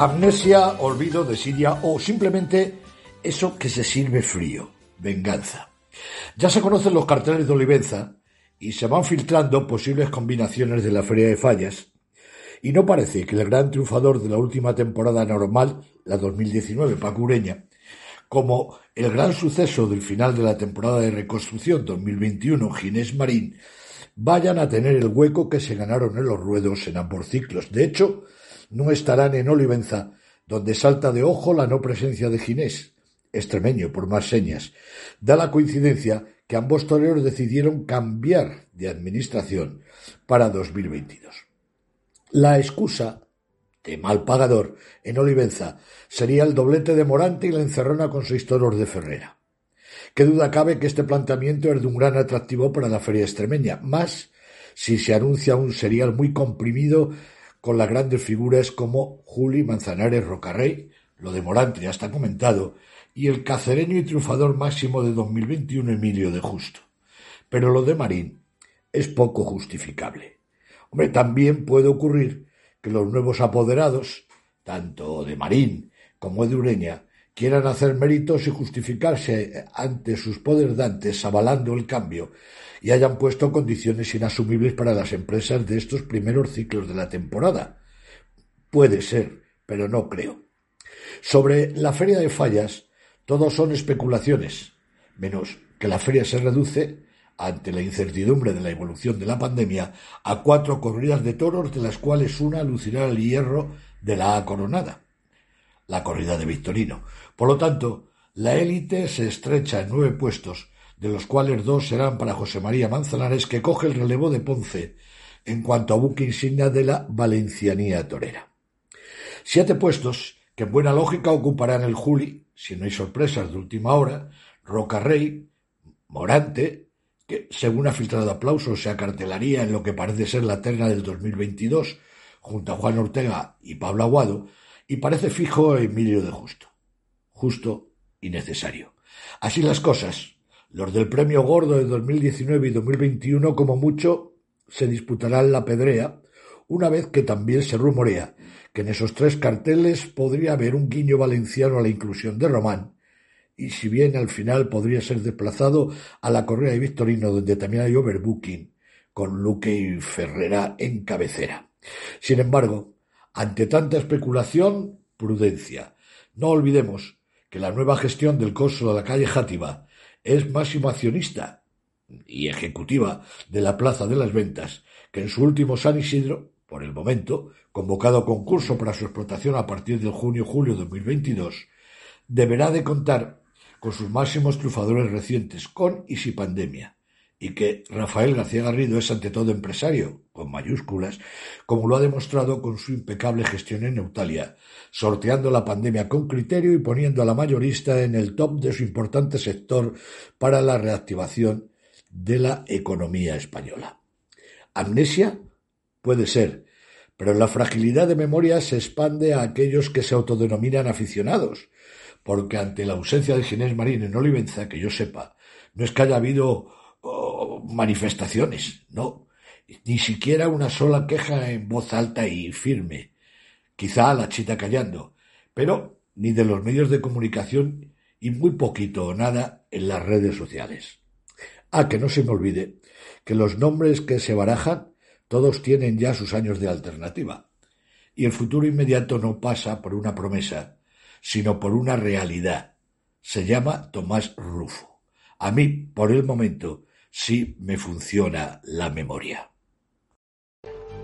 Amnesia, olvido, desidia o simplemente eso que se sirve frío, venganza. Ya se conocen los carteles de Olivenza y se van filtrando posibles combinaciones de la Feria de Fallas y no parece que el gran triunfador de la última temporada normal, la 2019, Pacureña, como el gran suceso del final de la temporada de reconstrucción 2021, Ginés Marín, vayan a tener el hueco que se ganaron en los ruedos en ambos ciclos. De hecho, no estarán en Olivenza, donde salta de ojo la no presencia de Ginés, extremeño por más señas. Da la coincidencia que ambos toreros decidieron cambiar de administración para 2022. La excusa de mal pagador en Olivenza sería el doblete de Morante y la encerrona con seis toros de Ferrera. Qué duda cabe que este planteamiento es de un gran atractivo para la feria extremeña, más si se anuncia un serial muy comprimido con las grandes figuras como Juli Manzanares Rocarrey, lo de Morante ya está comentado, y el cacereño y triunfador máximo de 2021 Emilio de Justo. Pero lo de Marín es poco justificable. Hombre, también puede ocurrir que los nuevos apoderados, tanto de Marín como de Ureña, quieran hacer méritos y justificarse ante sus poderdantes avalando el cambio y hayan puesto condiciones inasumibles para las empresas de estos primeros ciclos de la temporada. Puede ser, pero no creo. Sobre la feria de fallas, todo son especulaciones, menos que la feria se reduce, ante la incertidumbre de la evolución de la pandemia, a cuatro corridas de toros, de las cuales una lucirá el hierro de la A coronada, la corrida de Victorino. Por lo tanto, la élite se estrecha en nueve puestos, de los cuales dos serán para José María Manzanares, que coge el relevo de Ponce en cuanto a buque insignia de la valencianía torera. Siete puestos que en buena lógica ocuparán el Juli, si no hay sorpresas de última hora, Rocarrey, Morante, que según ha filtrado aplausos se acartelaría en lo que parece ser la terna del 2022, junto a Juan Ortega y Pablo Aguado, y parece fijo Emilio de Justo. Justo y necesario. Así las cosas, los del Premio Gordo de 2019 y 2021 como mucho se disputarán la pedrea, una vez que también se rumorea que en esos tres carteles podría haber un guiño valenciano a la inclusión de Román, y si bien al final podría ser desplazado a la Correa de Victorino, donde también hay overbooking, con Luque y Ferrera en cabecera. Sin embargo, ante tanta especulación, prudencia. No olvidemos que la nueva gestión del coso de la calle Játiva es máximo accionista y ejecutiva de la Plaza de las Ventas, que en su último San Isidro, por el momento, convocado concurso para su explotación a partir del junio-julio de 2022, deberá de contar con sus máximos triunfadores recientes, con y sin pandemia, y que Rafael García Garrido es ante todo empresario, con mayúsculas, como lo ha demostrado con su impecable gestión en Neutalia, sorteando la pandemia con criterio y poniendo a la mayorista en el top de su importante sector para la reactivación de la economía española. ¿Amnesia? Puede ser, pero la fragilidad de memoria se expande a aquellos que se autodenominan aficionados, porque ante la ausencia de Ginés Marín en Olivenza, que yo sepa, no es que haya habido manifestaciones, no, ni siquiera una sola queja en voz alta y firme, quizá la chita callando, pero ni de los medios de comunicación y muy poquito o nada en las redes sociales. Ah, que no se me olvide que los nombres que se barajan todos tienen ya sus años de alternativa, y el futuro inmediato no pasa por una promesa, sino por una realidad. Se llama Tomás Rufo. A mí, por el momento, si me funciona la memoria.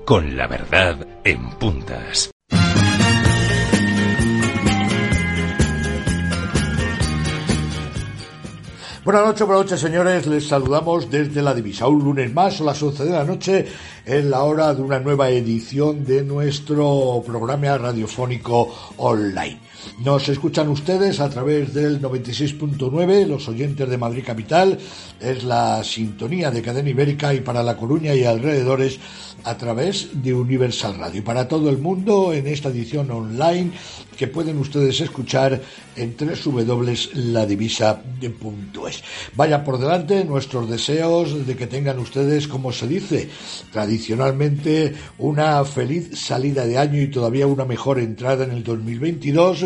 Con la verdad en puntas. Buenas noches, buenas noches, señores. Les saludamos desde la divisa. Un lunes más, a las 11 de la noche, en la hora de una nueva edición de nuestro programa radiofónico online. Nos escuchan ustedes a través del 96.9, los oyentes de Madrid Capital, es la sintonía de cadena ibérica y para La Coruña y alrededores a través de Universal Radio. Para todo el mundo en esta edición online que pueden ustedes escuchar en www.ladivisa.es. Vaya por delante nuestros deseos de que tengan ustedes, como se dice tradicionalmente, una feliz salida de año y todavía una mejor entrada en el 2022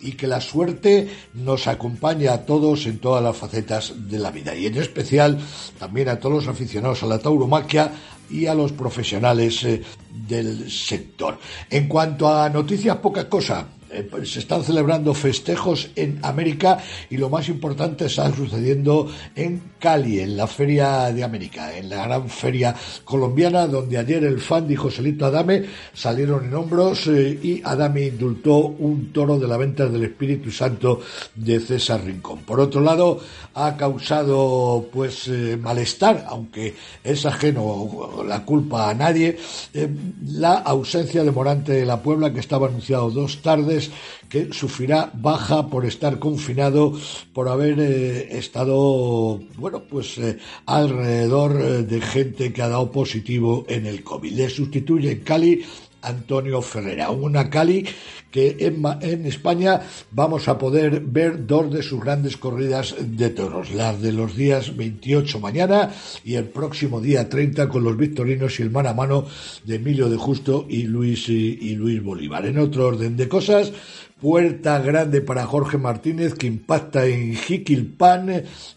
y que la suerte nos acompañe a todos en todas las facetas de la vida y en especial también a todos los aficionados a la tauromaquia y a los profesionales eh, del sector. En cuanto a noticias, poca cosa. Eh, pues, se están celebrando festejos en América y lo más importante está sucediendo en Cali, en la Feria de América, en la gran feria colombiana, donde ayer el fan y Joselito Adame salieron en hombros eh, y Adame indultó un toro de la venta del Espíritu Santo de César Rincón. Por otro lado, ha causado pues eh, malestar, aunque es ajeno la culpa a nadie, la ausencia de Morante de la Puebla que estaba anunciado dos tardes que sufrirá baja por estar confinado, por haber eh, estado, bueno, pues eh, alrededor eh, de gente que ha dado positivo en el COVID. Le sustituye en Cali Antonio Ferrera. Una Cali que en, en, España vamos a poder ver dos de sus grandes corridas de toros, las de los días 28 mañana y el próximo día 30 con los victorinos y el mano a mano de Emilio de Justo y Luis, y, y Luis Bolívar. En otro orden de cosas, puerta grande para Jorge Martínez que impacta en Jiquilpan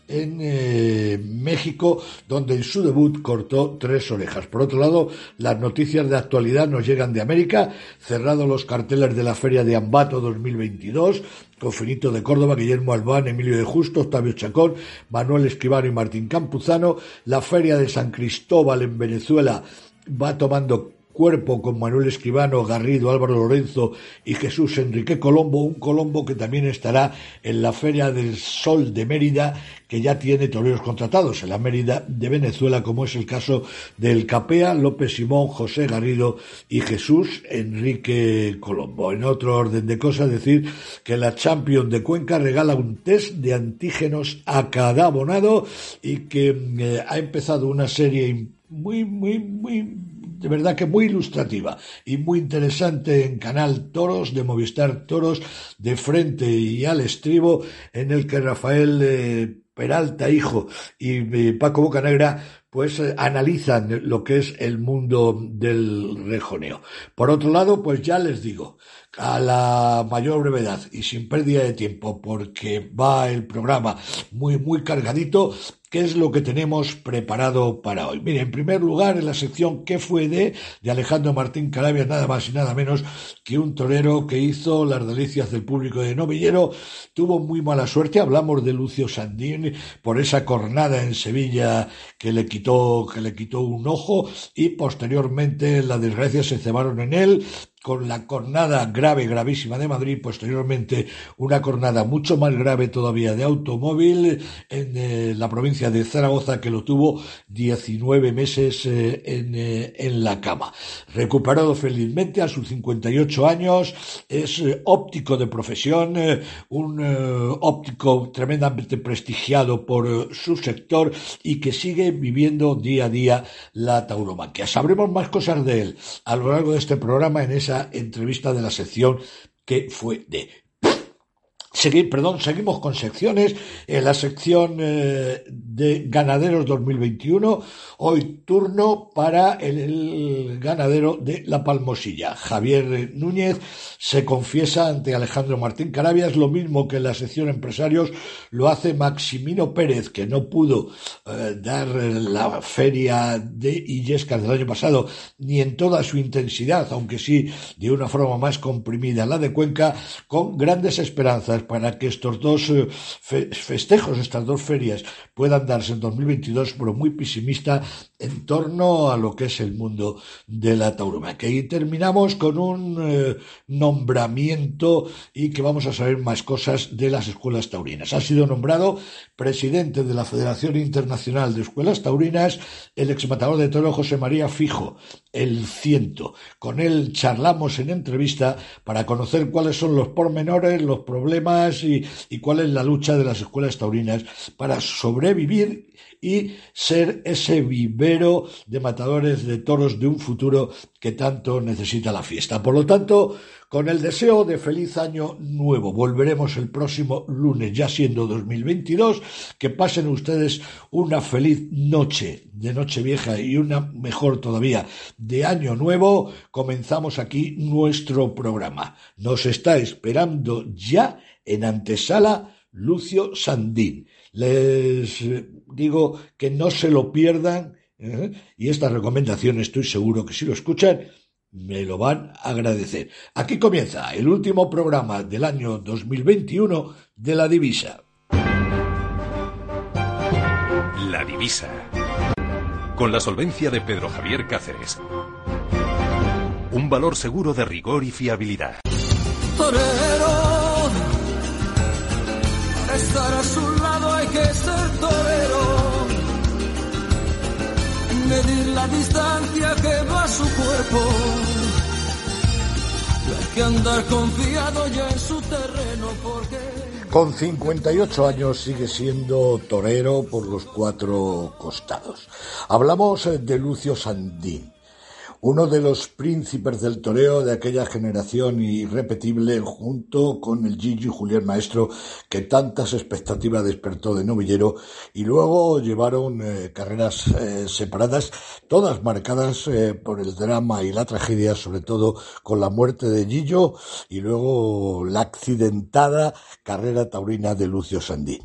en eh, México donde en su debut cortó tres orejas. Por otro lado, las noticias de actualidad nos llegan de América, cerrado los carteles de la Feria de Ambato 2022, con Finito de Córdoba, Guillermo Albán, Emilio de Justo, Octavio Chacón, Manuel Escribano y Martín Campuzano, la Feria de San Cristóbal en Venezuela va tomando cuerpo con Manuel Escribano, Garrido, Álvaro Lorenzo y Jesús Enrique Colombo, un Colombo que también estará en la Feria del Sol de Mérida, que ya tiene toreros contratados en la Mérida de Venezuela, como es el caso del Capea, López Simón, José Garrido y Jesús Enrique Colombo. En otro orden de cosas, decir que la Champions de Cuenca regala un test de antígenos a cada abonado y que eh, ha empezado una serie muy, muy, muy de verdad que muy ilustrativa y muy interesante en Canal Toros de Movistar Toros de frente y al estribo en el que Rafael eh, Peralta hijo y eh, Paco Bocanegra pues eh, analizan lo que es el mundo del rejoneo. Por otro lado, pues ya les digo, a la mayor brevedad y sin pérdida de tiempo, porque va el programa muy, muy cargadito, ¿Qué es lo que tenemos preparado para hoy? Mire, en primer lugar, en la sección ¿Qué fue de? de Alejandro Martín Calabia, nada más y nada menos que un torero que hizo las delicias del público de Novillero. Tuvo muy mala suerte, hablamos de Lucio Sandín por esa cornada en Sevilla que le quitó, que le quitó un ojo y posteriormente la desgracia se cebaron en él con la cornada grave, gravísima de Madrid, posteriormente una cornada mucho más grave todavía de automóvil en eh, la provincia de Zaragoza que lo tuvo 19 meses eh, en, eh, en, la cama. Recuperado felizmente a sus 58 años, es óptico de profesión, un óptico tremendamente prestigiado por su sector y que sigue viviendo día a día la tauromaquia. Sabremos más cosas de él a lo largo de este programa en esa entrevista de la sección que fue de perdón, seguimos con secciones. En la sección eh, de ganaderos 2021, hoy turno para el, ganadero de La Palmosilla. Javier Núñez se confiesa ante Alejandro Martín Carabias, lo mismo que en la sección empresarios lo hace Maximino Pérez, que no pudo eh, dar la feria de Illescas del año pasado, ni en toda su intensidad, aunque sí de una forma más comprimida la de Cuenca, con grandes esperanzas para que estos dos eh, festejos, estas dos ferias puedan darse en 2022, pero muy pesimista en torno a lo que es el mundo de la tauromaquia. Y terminamos con un eh, nombramiento y que vamos a saber más cosas de las escuelas taurinas. Ha sido nombrado presidente de la Federación Internacional de Escuelas Taurinas el exmatador de toro José María Fijo, el ciento. Con él charlamos en entrevista para conocer cuáles son los pormenores, los problemas y, cuál es la lucha de las escuelas taurinas para sobrevivir y ser ese vivero de matadores de toros de un futuro que tanto necesita la fiesta. Por lo tanto, con el deseo de feliz año nuevo, volveremos el próximo lunes, ya siendo 2022, que pasen ustedes una feliz noche de noche vieja y una mejor todavía de año nuevo. Comenzamos aquí nuestro programa. Nos está esperando ya en antesala Lucio Sandín. Les digo que no se lo pierdan ¿eh? y esta recomendación estoy seguro que si lo escuchan me lo van a agradecer. Aquí comienza el último programa del año 2021 de La Divisa. La Divisa. Con la solvencia de Pedro Javier Cáceres. Un valor seguro de rigor y fiabilidad. estar a Medir la distancia que va su cuerpo. Hay que andar confiado ya en su terreno porque... Con 58 años sigue siendo torero por los cuatro costados. Hablamos de Lucio Sandín uno de los príncipes del toreo de aquella generación irrepetible, junto con el Gigi Julián Maestro, que tantas expectativas despertó de novillero, y luego llevaron eh, carreras eh, separadas, todas marcadas eh, por el drama y la tragedia, sobre todo con la muerte de Gillo y luego la accidentada carrera taurina de Lucio Sandín.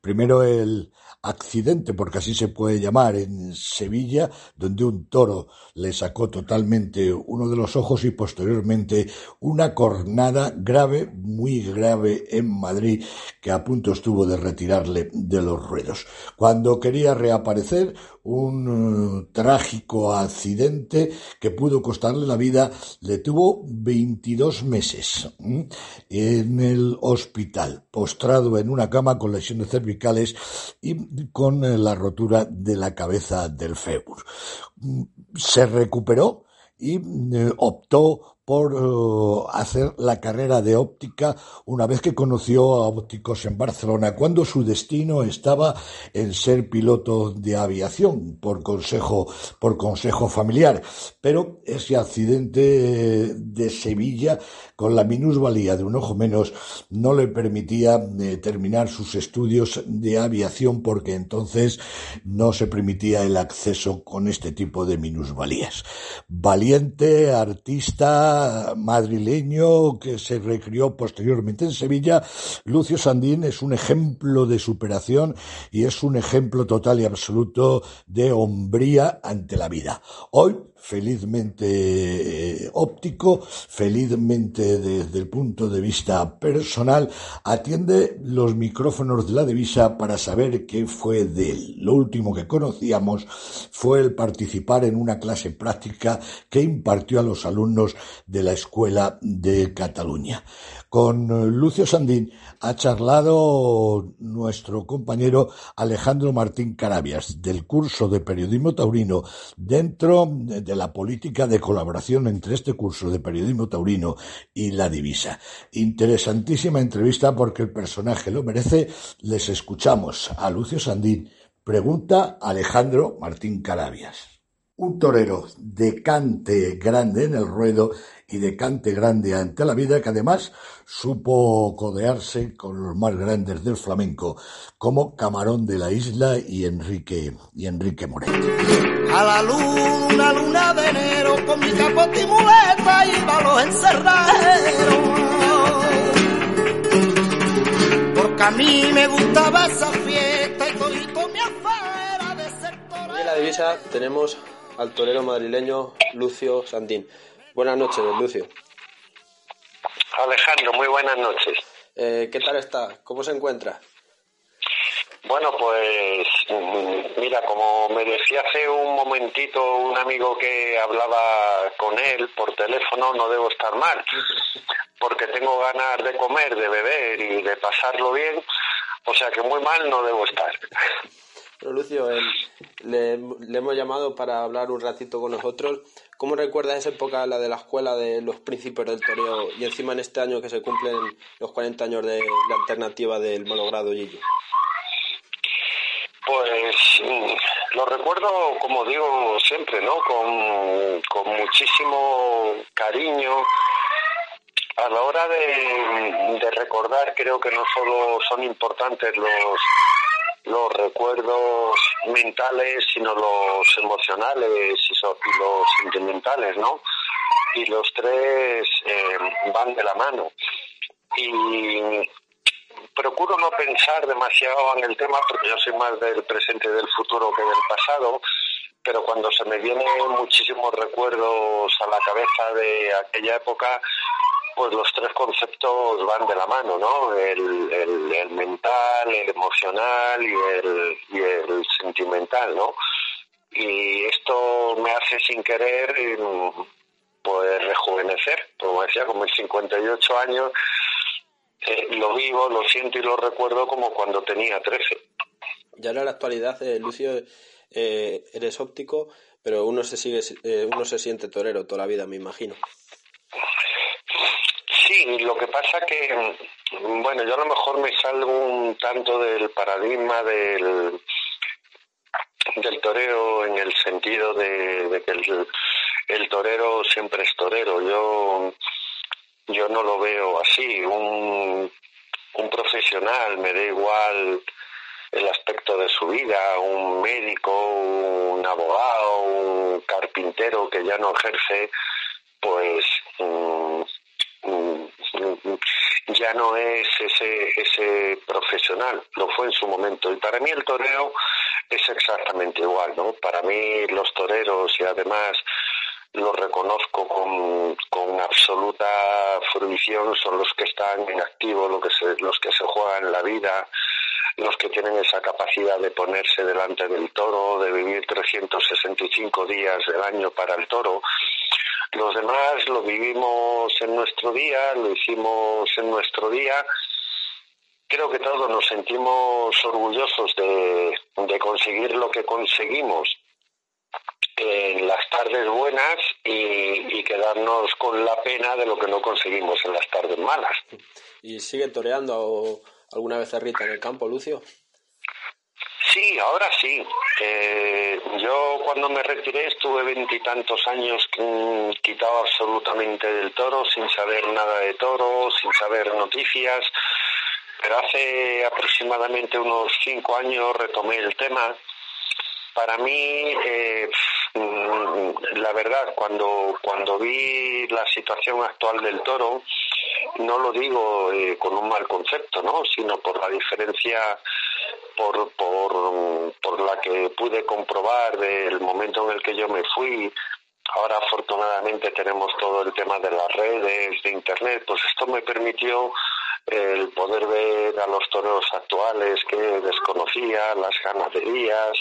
Primero el accidente, porque así se puede llamar, en Sevilla, donde un toro le sacó totalmente uno de los ojos y posteriormente una cornada grave, muy grave en Madrid, que a punto estuvo de retirarle de los ruedos. Cuando quería reaparecer, un eh, trágico accidente que pudo costarle la vida, le tuvo 22 meses en el hospital, postrado en una cama con lesiones cervicales y con eh, la rotura de la cabeza del fémur. Se recuperó y eh, optó por eh, hacer la carrera de óptica una vez que conoció a ópticos en Barcelona, cuando su destino estaba en ser piloto de aviación por consejo, por consejo familiar. Pero ese accidente de Sevilla, con la minusvalía de un ojo menos, no le permitía eh, terminar sus estudios de aviación porque entonces no se permitía el acceso con este tipo de minusvalías. Valiente, artista, madrileño que se recrió posteriormente en Sevilla, Lucio Sandín es un ejemplo de superación y es un ejemplo total y absoluto de hombría ante la vida. Hoy felizmente eh, óptico, felizmente desde el punto de vista personal, atiende los micrófonos de la divisa para saber qué fue de él. Lo último que conocíamos fue el participar en una clase práctica que impartió a los alumnos de la Escuela de Cataluña. Con eh, Lucio Sandín ha charlado nuestro compañero Alejandro Martín Carabias del curso de periodismo taurino dentro de la política de colaboración entre este curso de periodismo taurino y la divisa. Interesantísima entrevista porque el personaje lo merece. Les escuchamos a Lucio Sandín. Pregunta Alejandro Martín Carabias un torero de cante grande en el ruedo y de cante grande ante la vida, que además supo codearse con los más grandes del flamenco, como Camarón de la Isla y Enrique, y Enrique Moret. A la luna, una luna de enero, con mi capote y muleta iba a los encerraderos. Porque a mí me gustaba esa fiesta y todito me afuera de ser torero. En la divisa tenemos al torero madrileño Lucio Sandín. Buenas noches, Lucio. Alejandro, muy buenas noches. Eh, ¿Qué tal está? ¿Cómo se encuentra? Bueno, pues mm, mira, como me decía hace un momentito un amigo que hablaba con él por teléfono, no debo estar mal, porque tengo ganas de comer, de beber y de pasarlo bien, o sea que muy mal no debo estar. Pero Lucio, le, hemos llamado para hablar un ratito con nosotros. ¿Cómo recuerda esa época, la de la escuela de los príncipes del toreo, y encima en este año que se cumplen los 40 años de la alternativa del malogrado Gillo? Pues lo recuerdo, como digo siempre, ¿no? Con, con muchísimo cariño. A la hora de, de recordar, creo que no solo son importantes los, los recuerdos mentales, sino los emocionales y, los sentimentales, ¿no? Y los tres eh, van de la mano. Y procuro no pensar demasiado en el tema porque yo soy más del presente y del futuro que del pasado, pero cuando se me vienen muchísimos recuerdos a la cabeza de aquella época, pues los tres conceptos van de la mano, ¿no? El, mental, el emocional y el, y el sentimental, ¿no? Y esto me hace sin querer pues rejuvenecer, como decía, con mis 58 años, eh, lo vivo, lo siento y lo recuerdo como cuando tenía 13. Ya en la actualidad, eh, Lucio, eh, eres óptico, pero uno se sigue, uno se siente torero toda la vida, me imagino. Sí, lo que pasa que, bueno, yo a lo mejor me salgo un tanto del paradigma del, del toreo en el sentido de, que el, torero siempre es torero. Yo yo no lo veo así. Un, un profesional, me da igual el aspecto de su vida, un médico, un abogado, un carpintero que ya no ejerce, pues mm, mm, ya no es ese, ese profesional, lo fue en su momento. Y para mí el toreo es exactamente igual, ¿no? Para mí los toreros y además lo reconozco con, con absoluta fruición, son los que están en activo, los que, se, los que se juegan la vida, los que tienen esa capacidad de ponerse delante del toro, de vivir 365 días del año para el toro. Los demás lo vivimos en nuestro día, lo hicimos en nuestro día. Creo que todos nos sentimos orgullosos de, de conseguir lo que conseguimos en las tardes buenas y, quedarnos con la pena de lo que no conseguimos en las tardes malas. ¿Y sigue toreando alguna vez Rita en el campo, Lucio? Sí, ahora sí. Eh, yo cuando me retiré estuve veintitantos años quitado absolutamente del toro, sin saber nada de toro, sin saber noticias. Pero hace aproximadamente unos cinco años retomé el tema. Para mí, eh, Mm, la verdad, cuando, cuando vi la situación actual del toro, no lo digo eh, con un mal concepto, ¿no? sino por la diferencia por, por, por la que pude comprobar del momento en el que yo me fui Ahora afortunadamente tenemos todo el tema de las redes, de Internet, pues esto me permitió el poder ver a los toreros actuales que desconocía, las ganaderías,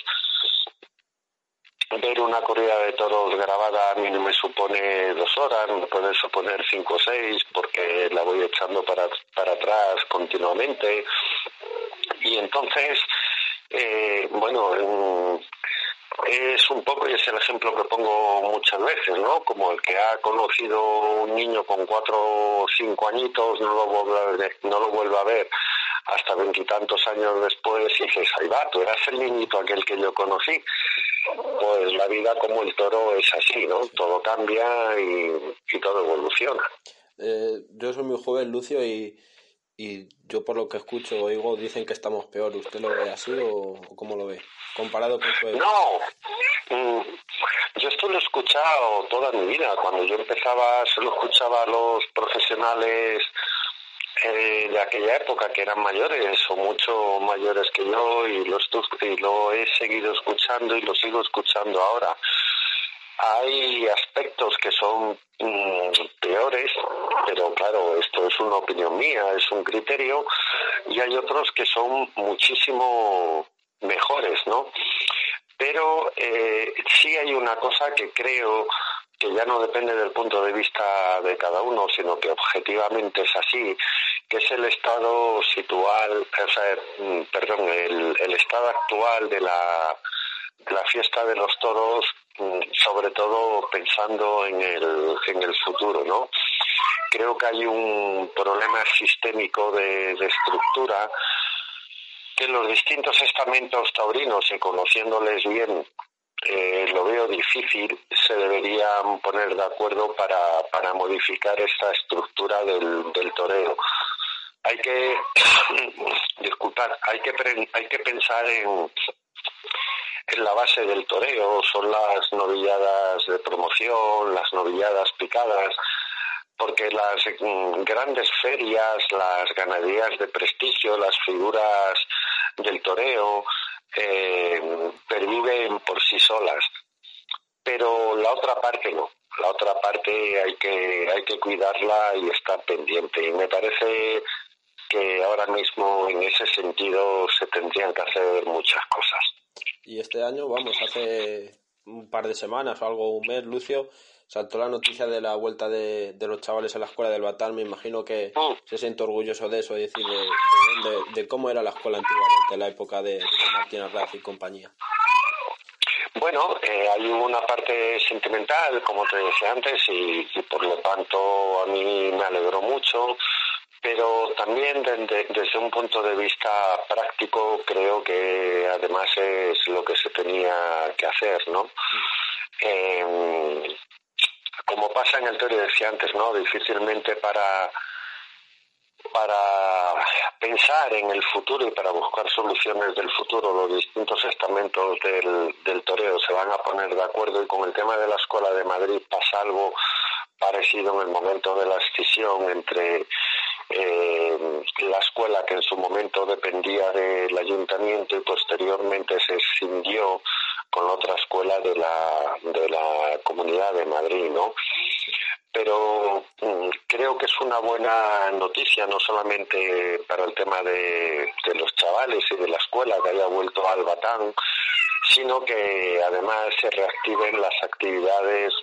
ver una corrida de toros grabada a mí no me supone dos horas, me puede suponer cinco o seis porque la voy echando para, para atrás continuamente. Y entonces, eh, bueno, es un poco, y es el ejemplo que pongo muchas veces, ¿no? Como el que ha conocido un niño con cuatro o cinco añitos, no lo vuelve a ver, no lo vuelve a ver hasta veintitantos años después y dices, ahí va, tú eras el niñito aquel que yo conocí. Pues la vida como el toro es así, ¿no? Todo cambia y, todo evoluciona. Eh, yo soy muy joven, Lucio, y, y yo por lo que escucho oigo dicen que estamos peor. ¿Usted lo ve así o, cómo lo ve? Comparado con su No, mm, yo esto lo he escuchado toda mi vida. Cuando yo empezaba, solo escuchaba a los profesionales de aquella época que eran mayores o mucho mayores que yo y lo, y lo he seguido escuchando y lo sigo escuchando ahora. Hay aspectos que son mm, peores, pero claro, esto es una opinión mía, es un criterio, y hay otros que son muchísimo mejores, ¿no? Pero eh, sí hay una cosa que creo que ya no depende del punto de vista de cada uno, sino que objetivamente es así, que es el estado situal, o sea, mm, perdón, el, estado actual de la, de la fiesta de los toros, mm, sobre todo pensando en el, en el futuro, ¿no? Creo que hay un problema sistémico de, de estructura que los distintos estamentos taurinos, y conociéndoles bien, eh, lo veo difícil, se deberían poner de acuerdo para, para modificar esta estructura del, del toreo. Hay que, disculpar, hay que, hay que pensar en, en la base del toreo, son las novilladas de promoción, las novilladas picadas, porque las grandes ferias, las ganaderías de prestigio, las figuras del toreo, eh, perviven por sí solas. Pero la otra parte no. La otra parte hay que, hay que cuidarla y estar pendiente. Y me parece que ahora mismo en ese sentido se tendrían que hacer muchas cosas. Y este año, vamos, hace un par de semanas o algo, un mes, Lucio, saltó la noticia de la vuelta de, de los chavales a la escuela del Batán. Me imagino que mm. se siente orgulloso de eso, es decir, de, de, cómo era la escuela antiguamente, en la época de, de Martín Arraz y compañía. Bueno, eh, hay una parte sentimental, como te decía antes, y, por lo tanto a mí me alegró mucho, pero también desde, desde un punto de vista práctico creo que además es lo que se tenía que hacer, ¿no? Eh, como pasa en el teoría decía antes, ¿no? Difícilmente para para pensar en el futuro y para buscar soluciones del futuro, los distintos estamentos del, del toreo se van a poner de acuerdo y con el tema de la Escuela de Madrid pasa algo parecido en el momento de la escisión entre eh, la escuela que en su momento dependía del ayuntamiento y posteriormente se escindió con otra escuela de la, de la Comunidad de Madrid, ¿no? Pero mm, creo que es una buena noticia, no solamente para el tema de, de los chavales y de la escuela que haya vuelto al Batán, sino que además se reactiven las actividades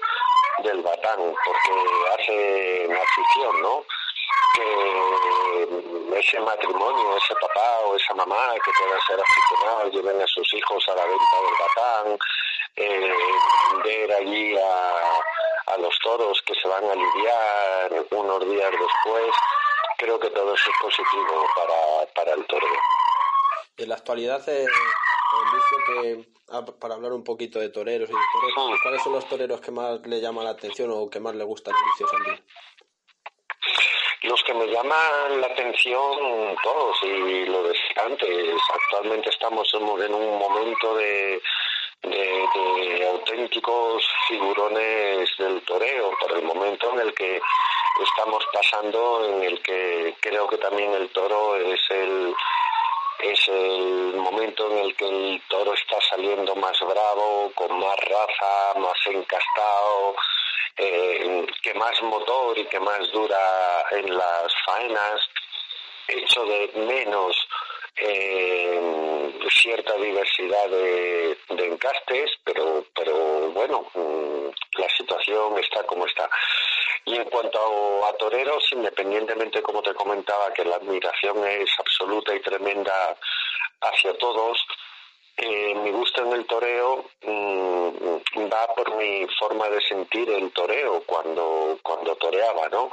del Batán, porque hace una afición, ¿no? Que ese matrimonio, ese papá o esa mamá que puedan ser aficionados, lleven a sus hijos a la venta del batán, eh, ver allí a, a los toros que se van a lidiar unos días después, creo que todo eso es positivo para, para el torero. En la actualidad, eh, que, ah, para hablar un poquito de toreros y de toreros, ¿cuáles son los toreros que más le llaman la atención o que más le gustan a Lucio Sandín? Los que me llaman la atención todos y lo decía antes, actualmente estamos en un momento de, de, auténticos figurones del toreo, por el momento en el que estamos pasando, en el que creo que también el toro es el es el momento en el que el toro está saliendo más bravo, con más raza, más encastado, eh, que más motor y que más dura en las faenas, hecho de menos eh, cierta diversidad de, de, encastes, pero, pero bueno, mm, la situación está como está. Y en cuanto a, a toreros, independientemente, como te comentaba, que la admiración es absoluta y tremenda hacia todos, eh, mi gusto en el toreo mmm, va por mi forma de sentir el toreo cuando, cuando toreaba, ¿no?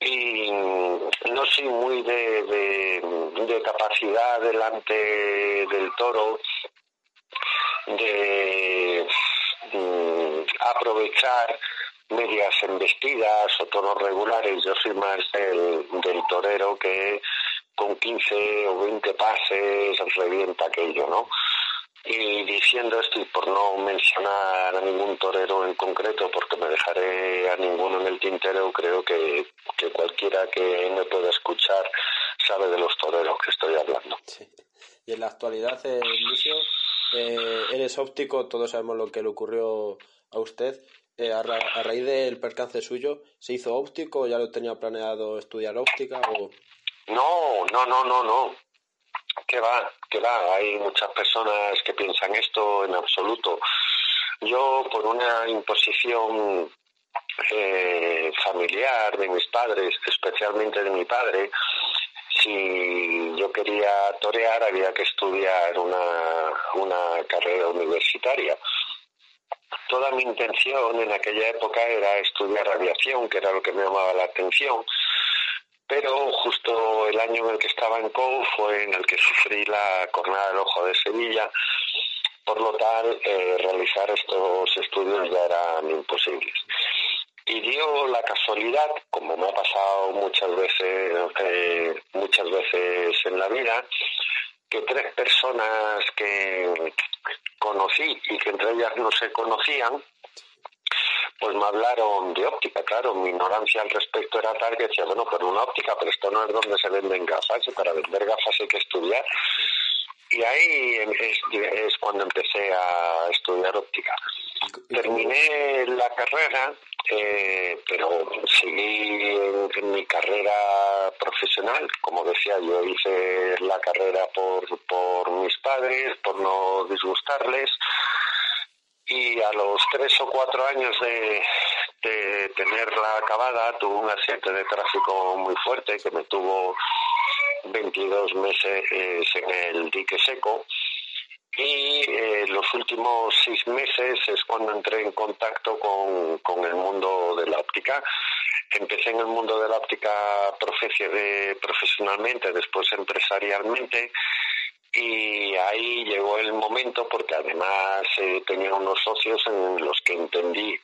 Y no soy muy de, de, capacidad delante del toro de mmm, aprovechar medias embestidas o tonos regulares. Yo soy más del, del torero que con 15 o 20 pases revienta aquello, ¿no? Y diciendo esto, y por no mencionar a ningún torero en concreto, porque me dejaré a ninguno en el tintero, creo que, que cualquiera que me pueda escuchar sabe de los toreros que estoy hablando. Sí. Y en la actualidad, eh, Lucio, eh, eres óptico, todos sabemos lo que le ocurrió a usted. eh, a, raíz del percance suyo, ¿se hizo óptico? ¿Ya lo tenía planeado estudiar óptica? O... No, no, no, no, no. Que va, que va. Hay muchas personas que piensan esto en absoluto. Yo, por una imposición eh, familiar de mis padres, especialmente de mi padre, si yo quería torear había que estudiar una, una carrera universitaria. Toda mi intención en aquella época era estudiar aviación, que era lo que me llamaba la atención, pero justo el año en el que estaba en COU fue en el que sufrí la cornada del ojo de Sevilla, por lo tal eh, realizar estos estudios ya eran imposibles. Y dio la casualidad, como me ha pasado muchas veces, eh, muchas veces en la vida, que tres personas que conocí y que entre ellas no se conocían, pues me hablaron de óptica, claro, mi ignorancia al respecto era tal que decía, bueno, pero una óptica, pero esto no es donde se venden gafas, y para vender gafas hay que estudiar. Y ahí es cuando empecé a estudiar óptica. Terminé la carrera eh, pero seguí en, mi carrera profesional. Como decía, yo hice la carrera por, por mis padres, por no disgustarles. Y a los tres o cuatro años de, de tenerla acabada, tuve un accidente de tráfico muy fuerte que me tuvo 22 meses en el dique seco y eh, los últimos seis meses es cuando entré en contacto con, con, el mundo de la óptica. Empecé en el mundo de la óptica profesionalmente, después empresarialmente y ahí llegó el momento porque además eh, tenía unos socios en los que entendí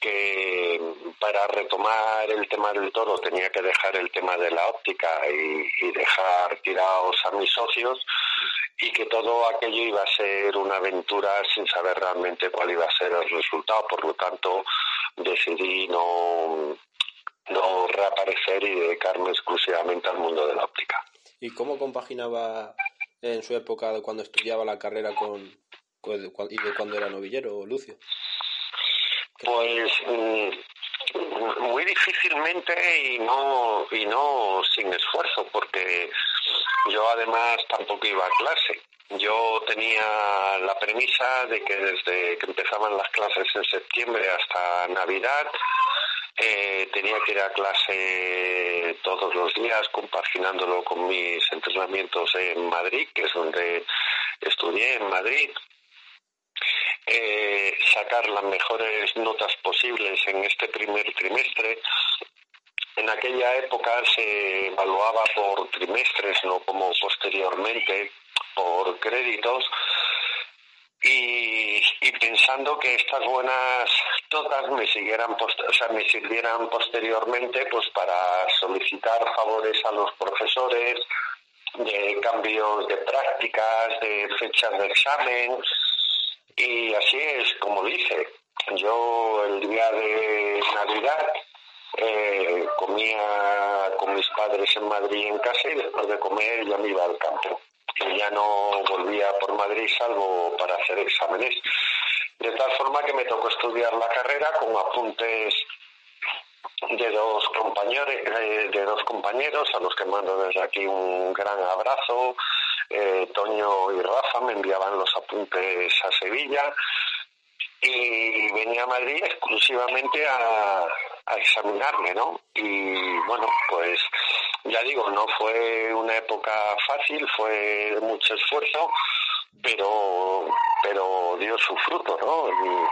que para retomar el tema del toro tenía que dejar el tema de la óptica y, dejar tirados a mis socios y que todo aquello iba a ser una aventura sin saber realmente cuál iba a ser el resultado. Por lo tanto, decidí no, no reaparecer y dedicarme exclusivamente al mundo de la óptica. ¿Y cómo compaginaba en su época cuando estudiaba la carrera con, y de cuando era novillero, Lucio? Pues mm, muy difícilmente y no y no sin esfuerzo porque yo además tampoco iba a clase. Yo tenía la premisa de que desde que empezaban las clases en septiembre hasta Navidad eh, tenía que ir a clase todos los días, compaginándolo con mis entrenamientos en Madrid, que es donde estudié en Madrid. Eh, sacar las mejores notas posibles en este primer trimestre. En aquella época se evaluaba por trimestres, no como posteriormente por créditos. Y, pensando que estas buenas notas me siguieran o sea, me sirvieran posteriormente pues para solicitar favores a los profesores de cambios de prácticas de fechas de examen y así es como dice. Yo el día de Navidad eh, comía con mis padres en Madrid en casa y después de comer ya me iba al campo. Y ya no volvía por Madrid salvo para hacer exámenes. De tal forma que me tocó estudiar la carrera con apuntes de dos compañeros, eh, de dos compañeros a los que mando desde aquí un gran abrazo, eh, Toño y Rafa me enviaban los apuntes a Sevilla y venía a Madrid exclusivamente a, examinarme, ¿no? Y bueno, pues ya digo, no fue una época fácil, fue mucho esfuerzo, pero, pero dio su fruto, ¿no?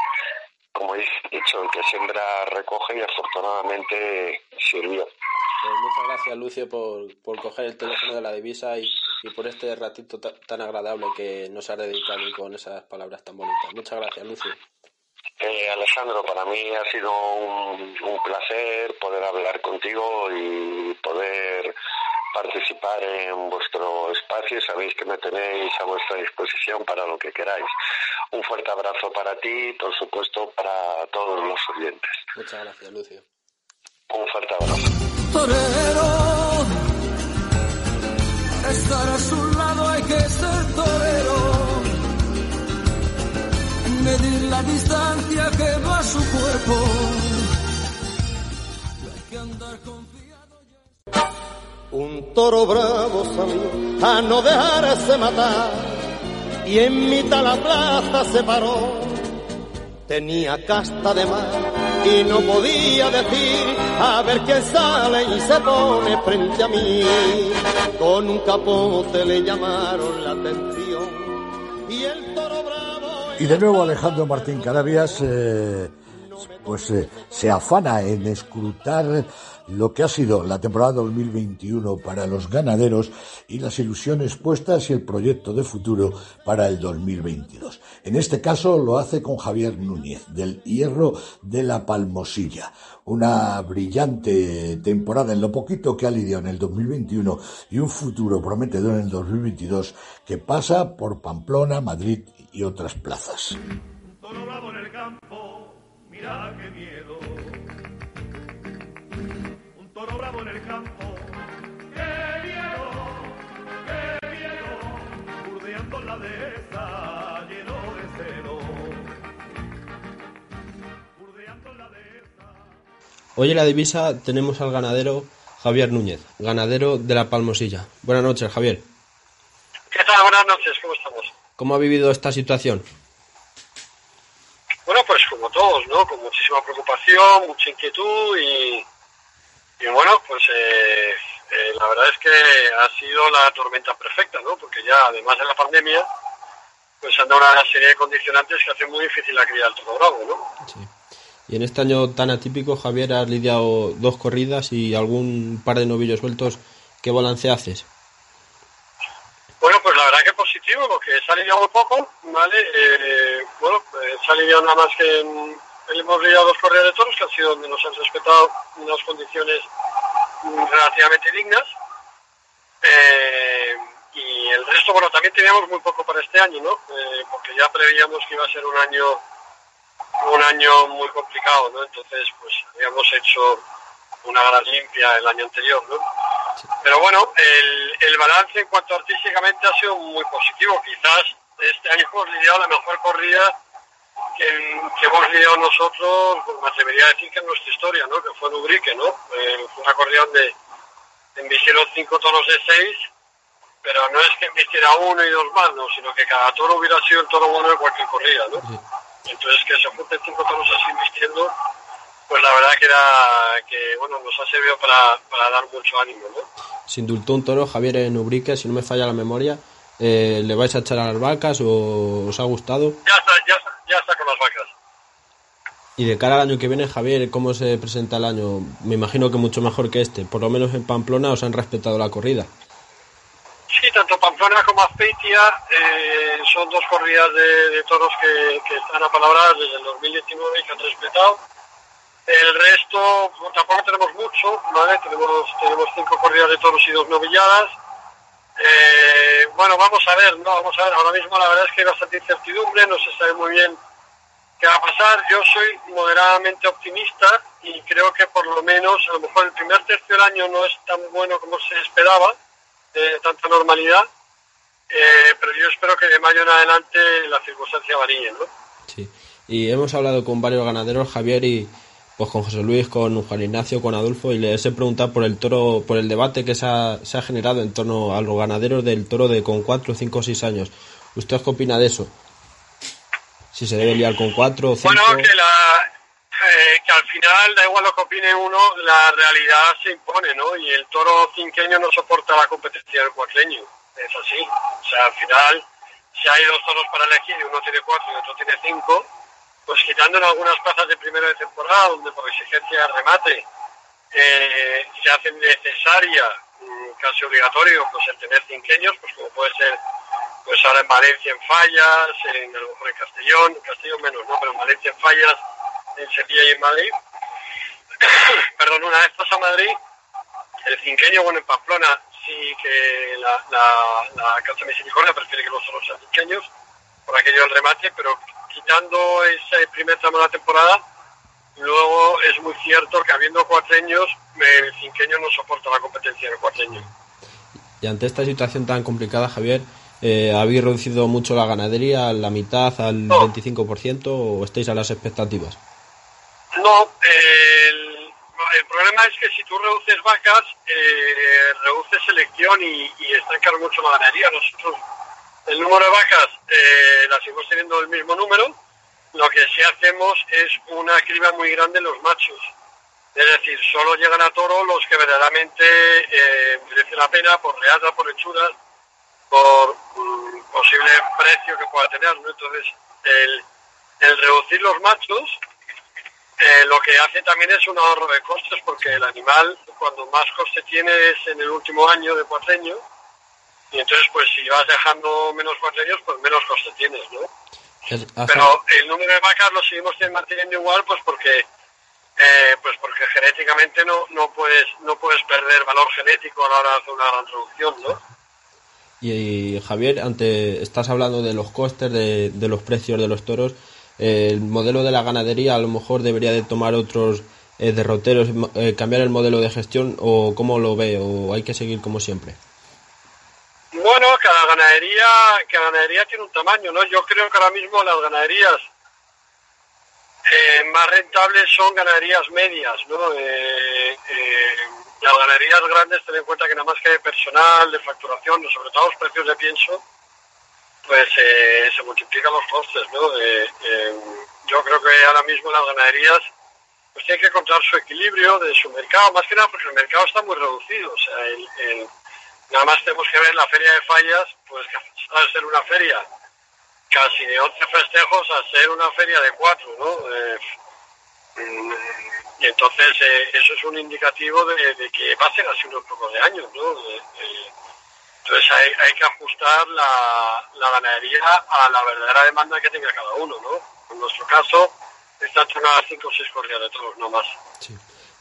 como he dicho, el que siembra recoge y afortunadamente sirvió. Pues muchas gracias, Lucio, por, por coger el teléfono de la divisa y, y por este ratito tan agradable que nos ha dedicado con esas palabras tan bonitas. Muchas gracias, Lucio. Eh, Alejandro, para mí ha sido un, un, placer poder hablar contigo y poder participar en vuestro espacio. Sabéis que me tenéis a vuestra disposición para lo que queráis. Un fuerte abrazo para ti y, por supuesto, para todos los oyentes. Muchas gracias, Lucio. Un fuerte abrazo. estar a su lado hay que ser torero. Medir la distancia Un toro bravo salió a no dejarse matar y en mitad la plaza se paró. Tenía casta de mar y no podía decir a ver quién sale y se pone frente a mí. Con un capote le llamaron la atención y el toro bravo. Y de nuevo Alejandro Martín Carabias eh, pues eh, se afana en escrutar lo que ha sido la temporada 2021 para los ganaderos y las ilusiones puestas y el proyecto de futuro para el 2022. En este caso lo hace con Javier Núñez del Hierro de la Palmosilla. Una brillante temporada en lo poquito que ha lidiado en el 2021 y un futuro prometedor en el 2022 que pasa por Pamplona, Madrid y otras plazas. en el campo, mira qué miedo campo. ¡Qué miedo! ¡Qué miedo! Burdeando la dehesa lleno de cero. Burdeando la dehesa. Hoy en la divisa tenemos al ganadero Javier Núñez, ganadero de la Palmosilla. Buenas noches, Javier. ¿Qué tal? Buenas noches, ¿cómo estamos? ¿Cómo ha vivido esta situación? Bueno, pues como todos, ¿no? Con muchísima preocupación, mucha inquietud y, y bueno, pues eh, eh, la verdad es que ha sido la tormenta perfecta, ¿no? Porque ya, además de la pandemia, pues han dado una serie de condicionantes que hacen muy difícil la cría del toro bravo, ¿no? Sí. Y en este año tan atípico, Javier, has lidiado dos corridas y algún par de novillos sueltos. ¿Qué balance haces? Bueno, pues la verdad que positivo, porque se ha lidiado muy poco, ¿vale? Eh, bueno, eh, se ha lidiado nada más que en, hemos lidiado dos corridas de toros, que han sido donde nos han respetado unas condiciones relativamente dignas. Eh, y el resto, bueno, también teníamos muy poco para este año, ¿no? Eh, porque ya prevíamos que iba a ser un año un año muy complicado, ¿no? Entonces, pues habíamos hecho una gran limpia el año anterior, ¿no? Pero bueno, el, el balance en cuanto artísticamente ha sido muy positivo. Quizás este año hemos lidiado la mejor corrida que, hemos lidiado nosotros, pues me atrevería a decir que en nuestra historia, ¿no? Que fue en Ubrique, ¿no? Eh, fue una corrida donde embistieron cinco toros de seis, pero no es que embistiera uno y dos más, ¿no? Sino que cada toro hubiera sido el toro bueno de cualquier corrida, ¿no? Entonces que se junten cinco toros así embistiendo, pues la verdad que era que, bueno, nos ha servido para, para dar mucho ánimo, ¿no? Se indultó un toro, Javier, en Ubrique, si no me falla la memoria. Eh, ¿Le vais a echar a las vacas o os ha gustado? Ya está, ya está, ya está con las vacas. Y de cara al año que viene, Javier, ¿cómo se presenta el año? Me imagino que mucho mejor que este. Por lo menos en Pamplona os han respetado la corrida. Sí, tanto Pamplona como Azpeitia eh, son dos corridas de, toros que, que, están apalabradas desde el 2019 y que han respetado. El resto tampoco tenemos mucho, ¿vale? Tenemos, tenemos cinco corridas de toros y dos novilladas eh, bueno, vamos a ver, no, vamos a ver. Ahora mismo la verdad es que hay bastante incertidumbre, no se sabe muy bien qué va a pasar. Yo soy moderadamente optimista y creo que por lo menos, a lo mejor el primer tercio del año no es tan bueno como se esperaba, de tanta normalidad, eh, pero yo espero que de mayo en adelante la circunstancia varíe, ¿no? Sí, y hemos hablado con varios ganaderos, Javier, y pues con José Luis, con Juan Ignacio, con Adolfo, y les he preguntado por el toro, por el debate que se ha, generado en torno a los ganaderos del toro de con 4, 5 o 6 años. ¿Usted qué opina de eso? Si se debe liar con 4 o 5. Bueno, que, la, eh, que al final, da igual lo que opine uno, la realidad se impone, ¿no? Y el toro cinqueño no soporta la competencia del cuatreño. Es así. O sea, al final, si hay dos toros para elegir uno tiene 4 y otro tiene 5, pues quitando en algunas plazas de primera de temporada, donde por exigencia de remate eh, se hace necesaria, mm, casi obligatorio, pues el tener cinqueños, pues como puede ser pues ahora en Valencia en Fallas, en, a lo mejor en Castellón, en Castellón menos, no, pero en Valencia en Fallas, en Sevilla y en Madrid. Perdón, una vez pasa a Madrid, el cinqueño, bueno, en Pamplona sí que la, la, la Casa Misericordia prefiere que los solos sean cinqueños, por aquello del remate, pero quitando ese primer tramo de la temporada, luego es muy cierto que habiendo cuatreños, el cinqueño no soporta la competencia del cuatreño. Y ante esta situación tan complicada, Javier, eh, ¿habéis reducido mucho la ganadería a la mitad, al 25% o estáis a las expectativas? No, el, el problema es que si tú reduces vacas, eh, reduces selección y, y estancar mucho la ganadería. Nosotros, el número de vacas eh, la seguimos teniendo el mismo número, lo que sí hacemos es una criba muy grande en los machos. Es decir, solo llegan a toro los que verdaderamente eh, merecen la pena por reata, por hechuras, por mm, posible precio que pueda tener. ¿no? Entonces, el, el reducir los machos eh, lo que hace también es un ahorro de costes porque el animal cuando más coste tiene es en el último año de cuatreño y entonces pues si vas dejando menos cuatreños pues menos coste tienes, ¿no? Pero el número de vacas lo seguimos manteniendo igual pues porque eh, pues porque genéticamente no no puedes no puedes perder valor genético a la hora de hacer una gran reducción, ¿no? Y, Javier, ante estás hablando de los costes, de, de los precios de los toros. eh, el modelo de la ganadería a lo mejor debería de tomar otros eh, derroteros, eh, cambiar el modelo de gestión o cómo lo ve o hay que seguir como siempre. Bueno, cada ganadería, cada ganadería tiene un tamaño, ¿no? Yo creo que ahora mismo las ganaderías eh, más rentables son ganaderías medias, ¿no? Eh, eh, las ganaderías grandes, ten en cuenta que nada más que de personal, de facturación, sobre todo los precios de pienso, pues eh, se multiplican los costes, ¿no? Eh, yo creo que ahora mismo las ganaderías pues tienen que encontrar su equilibrio de su mercado, más que nada porque el mercado está muy reducido, o sea, el- el, Nada más tenemos que ver la feria de fallas, pues que pasa de ser una feria casi de 11 festejos a ser una feria de 4, ¿no? Eh, mm, y entonces eh, eso es un indicativo de, que va a ser así unos pocos de años, ¿no? Eh, entonces hay, hay que ajustar la, la ganadería a la verdadera demanda que tenga cada uno, ¿no? En nuestro caso, está en torno a 5 o 6 corridas de todos, no más.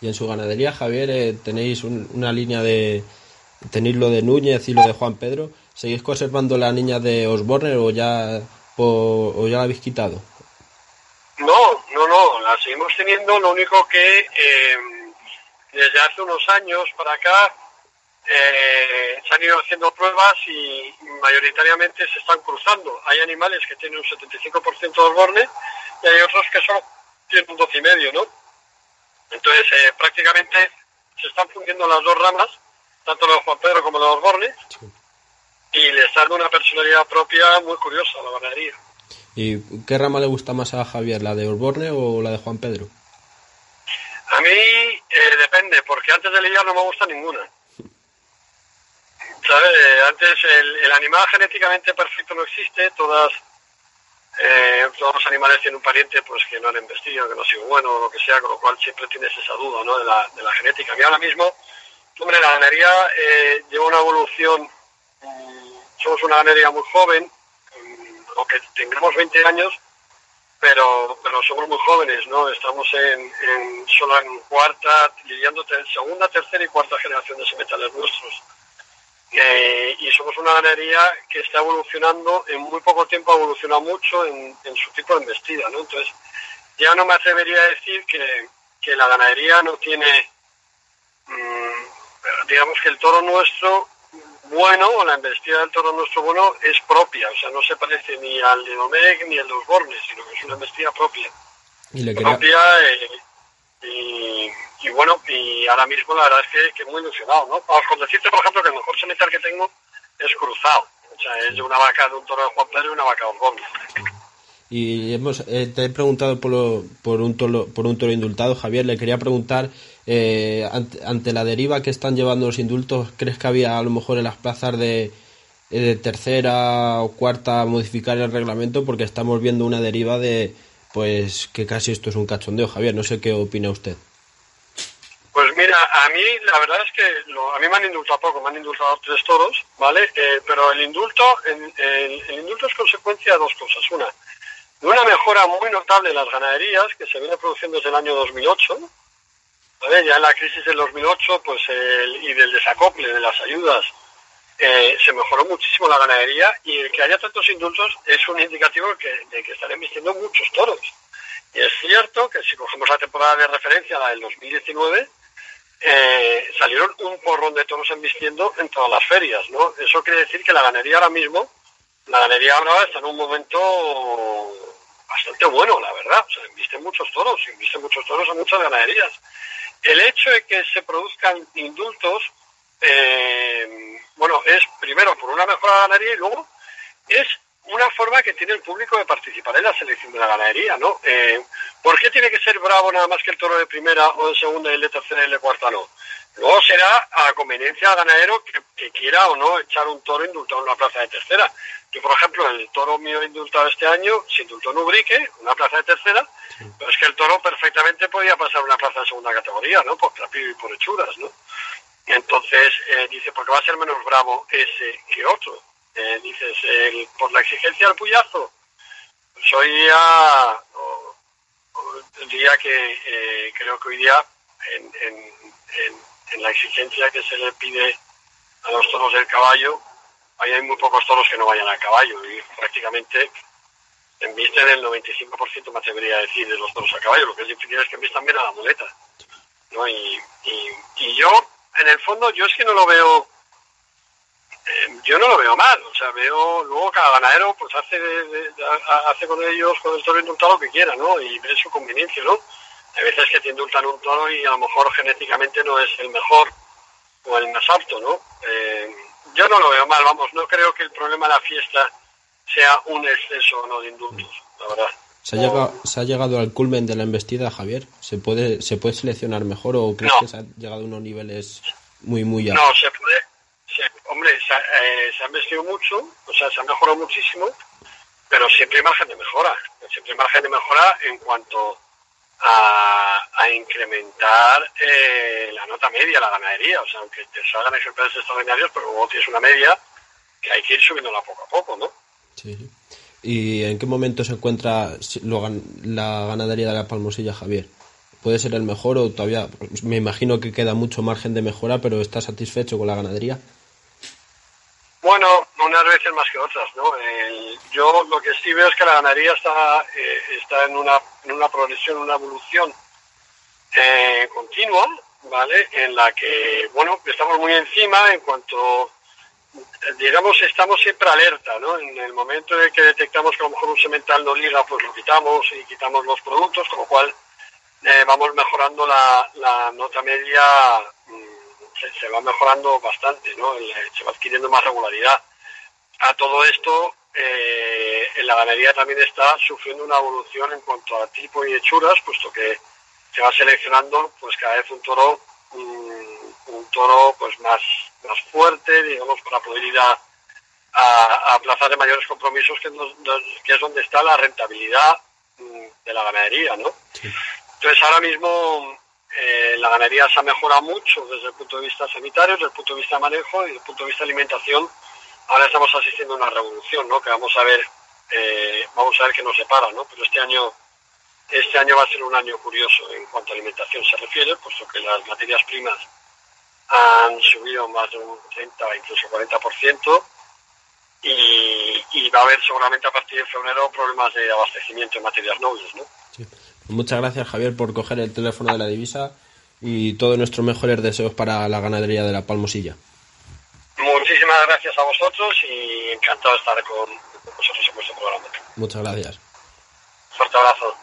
Y en su ganadería, Javier, tenéis un- una línea de... Tenéis lo de Núñez y lo de Juan Pedro. ¿Seguís conservando la niña de Osborne o ya, o ya la habéis quitado? No, no, no, la seguimos teniendo, lo único que eh, desde hace unos años para acá eh, se han ido haciendo pruebas y mayoritariamente se están cruzando. Hay animales que tienen un 75% de osborne y hay otros que solo tienen un 12,5, ¿no? Entonces, eh, prácticamente se están fundiendo las dos ramas, tanto lo de Juan Pedro como lo de Osborne, y le está dando una personalidad propia muy curiosa a la ganadería. ¿Y qué rama le gusta más a Javier, la de Osborne o la de Juan Pedro? A mí eh, depende, porque antes de lidiar no me gusta ninguna. ¿Sabes? Antes el, el animal genéticamente perfecto no existe, todas eh, todos los animales tienen un pariente pues que no han investido, que no ha sido bueno o lo que sea, con lo cual siempre tienes esa duda ¿no? de, la, de la genética. A mí ahora mismo, hombre, la ganadería eh, lleva una evolución, mm, somos una ganadería muy joven, mm, aunque tengamos 20 años, pero pero somos muy jóvenes, ¿no? Estamos en, solo en cuarta, lidiando te- segunda, tercera y cuarta generación de sementales nuestros. Eh, y somos una ganadería que está evolucionando, en muy poco tiempo ha evolucionado mucho en, en su tipo de embestida, ¿no? Entonces, ya no me atrevería a decir que, que la ganadería no tiene, mm, digamos que el toro nuestro bueno, o la embestida del toro nuestro bueno, es propia, o sea, no se parece ni al de Domecq ni al de Osborne, sino que es una embestida propia. Y le quería, Propia eh, y, y bueno, y ahora mismo la verdad es que, que muy ilusionado, ¿no? Vamos, con decirte, por ejemplo, que el mejor semental que tengo es cruzado, o sea, es de una vaca de un toro de Juan Pedro y una vaca de Osborne. y hemos, eh, te he preguntado por, lo- por, un toro, por un toro indultado, Javier. Le quería preguntar, eh, ante, ante la deriva que están llevando los indultos, ¿crees que había a lo mejor en las plazas de, eh, de tercera o cuarta modificar el reglamento? Porque estamos viendo una deriva de, pues, que casi esto es un cachondeo, Javier. No sé qué opina usted. Pues mira, a mí la verdad es que lo- a mí me han indultado poco, me han indultado tres toros, ¿vale? Eh, pero el indulto, el- el indulto es consecuencia de dos cosas. Una, de una mejora muy notable en las ganaderías que se viene produciendo desde el año 2008, ¿vale? Ya en la crisis del 2008 pues el, y del desacople de las ayudas eh, se mejoró muchísimo la ganadería y el que haya tantos indultos es un indicativo de que estarán vistiendo muchos toros. Y es cierto que si cogemos la temporada de referencia, la del 2019, eh, salieron un porrón de toros embistiendo en todas las ferias, ¿no? Eso quiere decir que la ganadería ahora mismo, la ganadería ahora está en un momento bastante bueno, la verdad. O sea, embisten muchos toros, embisten muchos toros en muchas ganaderías. El hecho de que se produzcan indultos, eh, bueno, es primero por una mejora ganadería y luego es una forma que tiene el público de participar en la selección de la ganadería, ¿no? Eh, ¿Por qué tiene que ser bravo nada más que el toro de primera o de segunda y el de tercera y el de cuarta no? Luego será a conveniencia del ganadero que, quiera o no echar un toro indultado en una plaza de tercera. Yo, por ejemplo, el toro mío indultado este año se indultó en Ubrique, una plaza de tercera, pero es que el toro perfectamente podía pasar una plaza de segunda categoría, ¿no? Por trapillo y por hechuras, ¿no? Entonces, eh, dice, porque va a ser menos bravo ese que otro. Eh, dices, el, por la exigencia del puyazo, pues hoy día que eh, creo que hoy día en, en, la exigencia que se le pide a los toros del caballo, ahí hay muy pocos toros que no vayan al caballo y prácticamente envisten el 95% me atrevería a decir de los toros a caballo, lo que es difícil es que envistan bien a la muleta. ¿no? Y, y, yo, en el fondo, yo es que no lo veo yo no lo veo mal, o sea, veo luego cada ganadero pues hace hace con ellos, con el toro indultado lo que quiera, ¿no? Y ve su conveniencia, ¿no? Hay veces que te indultan un toro y a lo mejor genéticamente no es el mejor o el más apto, ¿no? Eh, yo no lo veo mal, vamos, no creo que el problema de la fiesta sea un exceso no de indultos, la verdad. ¿Se ha, llegado, ¿Se ha llegado al culmen de la embestida, Javier? ¿Se puede, ¿Se puede seleccionar mejor o crees que se ha llegado a unos niveles muy, muy altos? No, se puede, hombre, eh, se, han vestido mucho, o sea, se ha mejorado muchísimo, pero siempre hay margen de mejora. Siempre hay margen de mejora en cuanto a, incrementar eh, la nota media, la ganadería. O sea, aunque te salgan ejemplares extraordinarios, pero luego tienes una media que hay que ir subiéndola poco a poco, ¿no? Sí. ¿Y en qué momento se encuentra la ganadería de la Palmosilla, Javier? ¿Puede ser el mejor o todavía? Me imagino que queda mucho margen de mejora, pero ¿estás satisfecho con la ganadería? Bueno, unas veces más que otras, ¿no? yo lo que sí veo es que la ganadería está, eh, está en, una, en una progresión, una evolución eh, continua, ¿vale? En la que, bueno, estamos muy encima en cuanto, digamos, estamos siempre alerta, ¿no? En el momento en que detectamos que a lo mejor un semental no liga, pues lo quitamos y quitamos los productos, con lo cual eh, vamos mejorando la, la nota media mm, se, va mejorando bastante, ¿no? se va adquiriendo más regularidad. A todo esto, eh, en la ganadería también está sufriendo una evolución en cuanto a tipo y hechuras, puesto que se va seleccionando pues cada vez un toro un, toro pues más más fuerte digamos para poder ir a, a, plazas de mayores compromisos que, que, es donde está la rentabilidad mm, de la ganadería no entonces ahora mismo eh, la ganadería se ha mejorado mucho desde el punto de vista sanitario, desde el punto de vista de manejo y desde el punto de vista de alimentación. Ahora estamos asistiendo a una revolución, ¿no? Que vamos a ver, eh, vamos a ver qué nos separa, ¿no? Pero este año, este año va a ser un año curioso en cuanto a alimentación se refiere, puesto que las materias primas han subido más de un 30, incluso 40%, y, y va a haber seguramente a partir de febrero problemas de abastecimiento de materias nobles, ¿no? Muchas gracias, Javier, por coger el teléfono de la divisa y todos nuestros mejores deseos para la ganadería de la Palmosilla. Muchísimas gracias a vosotros y encantado de estar con vosotros en vuestro programa. Muchas gracias. Fuerte abrazo.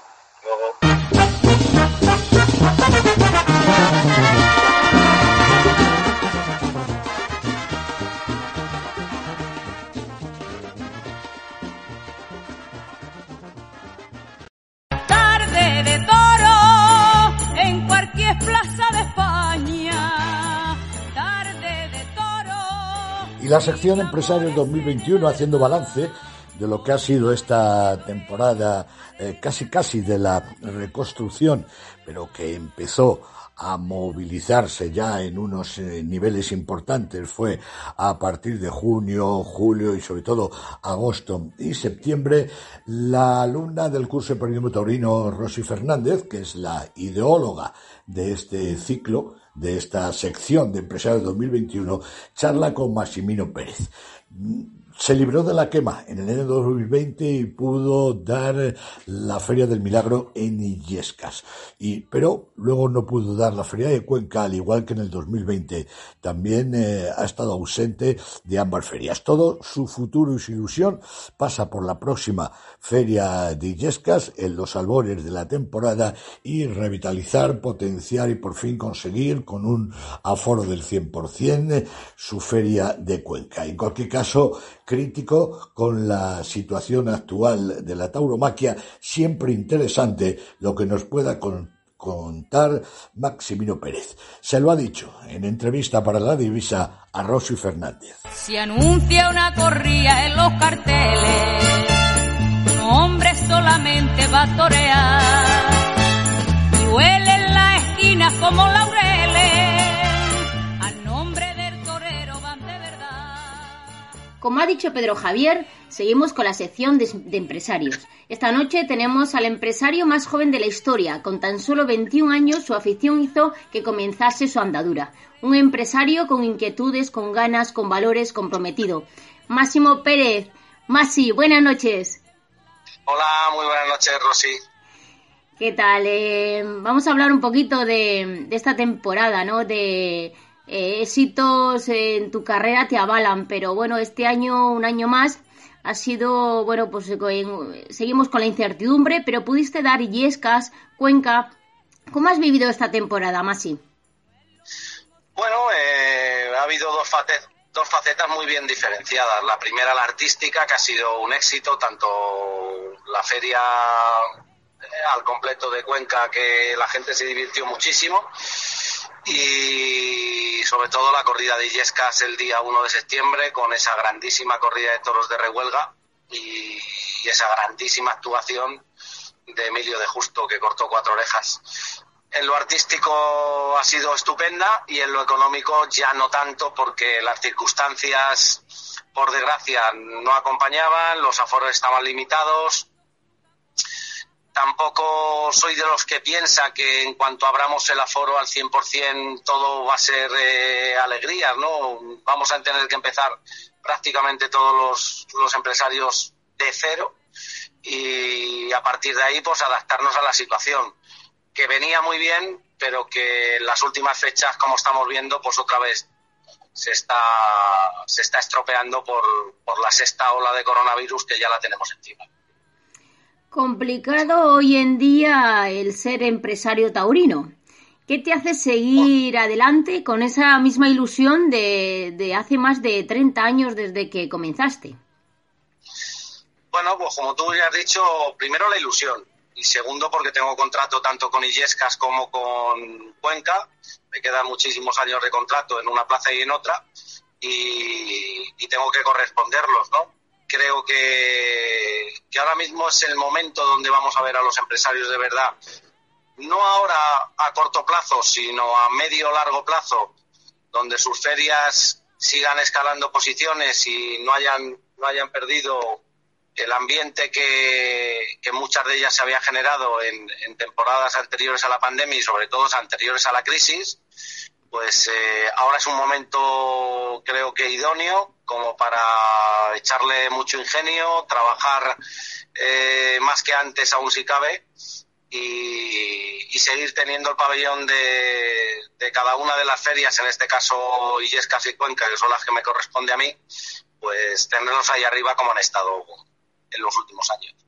Y la sección Empresarios 2021 haciendo balance de lo que ha sido esta temporada eh, casi casi de la reconstrucción, pero que empezó a movilizarse ya en unos eh, niveles importantes. Fue a partir de junio, julio y sobre todo agosto y septiembre la alumna del curso de periodismo taurino Rosy Fernández, que es la ideóloga de este ciclo, de esta sección de Empresarios 2021, charla con Maximino Pérez. Se libró de la quema en enero de 2020 y pudo dar la Feria del Milagro en Illescas. Y, pero luego no pudo dar la Feria de Cuenca, al igual que en el 2020. También eh, ha estado ausente de ambas ferias. Todo su futuro y su ilusión pasa por la próxima Feria de Illescas en los albores de la temporada y revitalizar, potenciar y por fin conseguir con un aforo del 100% su Feria de Cuenca. En cualquier caso, crítico con la situación actual de la tauromaquia, siempre interesante lo que nos pueda contar Maximino Pérez. Se lo ha dicho en entrevista para la divisa a Rosy Fernández. Se anuncia una corrida en los carteles, un hombre solamente va a torear y huele en la esquina como laureles Como ha dicho Pedro Javier, seguimos con la sección de, empresarios. Esta noche tenemos al empresario más joven de la historia. Con tan solo 21 años, su afición hizo que comenzase su andadura. Un empresario con inquietudes, con ganas, con valores, comprometido. Máximo Pérez. Masi, buenas noches. Hola, muy buenas noches, Rosy. ¿Qué tal? Eh, vamos a hablar un poquito de, de esta temporada, ¿no? De, eh, éxitos en tu carrera te avalan, pero bueno, este año, un año más, ha sido, bueno, pues eh, seguimos con la incertidumbre, pero pudiste dar Illescas, Cuenca. ¿Cómo has vivido esta temporada, Masi? Bueno, eh, ha habido dos, dos facetas muy bien diferenciadas. La primera, la artística, que ha sido un éxito, tanto la feria al completo de Cuenca, que la gente se divirtió muchísimo, y sobre todo la corrida de Illescas el día 1 de septiembre con esa grandísima corrida de toros de Rehuelga y, esa grandísima actuación de Emilio de Justo que cortó cuatro orejas. En lo artístico ha sido estupenda y en lo económico ya no tanto porque las circunstancias, por desgracia, no acompañaban, los aforos estaban limitados, tampoco soy de los que piensa que en cuanto abramos el aforo al 100% todo va a ser eh, alegría, ¿no? Vamos a tener que empezar prácticamente todos los, empresarios de cero y a partir de ahí pues adaptarnos a la situación que venía muy bien pero que en las últimas fechas como estamos viendo pues otra vez se está se está estropeando por, por la sexta ola de coronavirus que ya la tenemos encima. Complicado hoy en día el ser empresario taurino. ¿Qué te hace seguir adelante con esa misma ilusión de, hace más de 30 años desde que comenzaste? Bueno, pues como tú ya has dicho, primero la ilusión y segundo porque tengo contrato tanto con Illescas como con Cuenca. Me quedan muchísimos años de contrato en una plaza y en otra y, y tengo que corresponderlos, ¿no? Creo que, ahora mismo es el momento donde vamos a ver a los empresarios de verdad. No ahora a corto plazo, sino a medio largo plazo, donde sus ferias sigan escalando posiciones y no hayan, no hayan perdido el ambiente que, muchas de ellas se había generado en, en, temporadas anteriores a la pandemia y sobre todo anteriores a la crisis, pues eh, ahora es un momento creo que idóneo como para echarle mucho ingenio, trabajar eh, más que antes aún si cabe y, seguir teniendo el pabellón de, cada una de las ferias, en este caso Illescas y Cuenca, que son las que me corresponde a mí, pues tenerlos ahí arriba como han estado en los últimos años.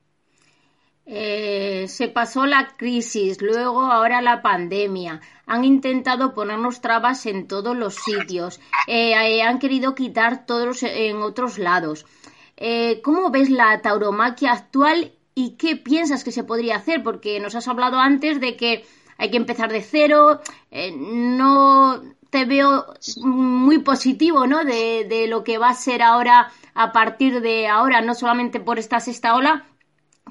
Eh, se pasó la crisis, luego ahora la pandemia. Han intentado ponernos trabas en todos los sitios. Eh, eh, han querido quitar todos en otros lados. ¿Cómo ves la tauromaquia actual y qué piensas que se podría hacer? Porque nos has hablado antes de que hay que empezar de cero. no te veo muy positivo, ¿no? De, de lo que va a ser ahora a partir de ahora, no solamente por esta sexta ola,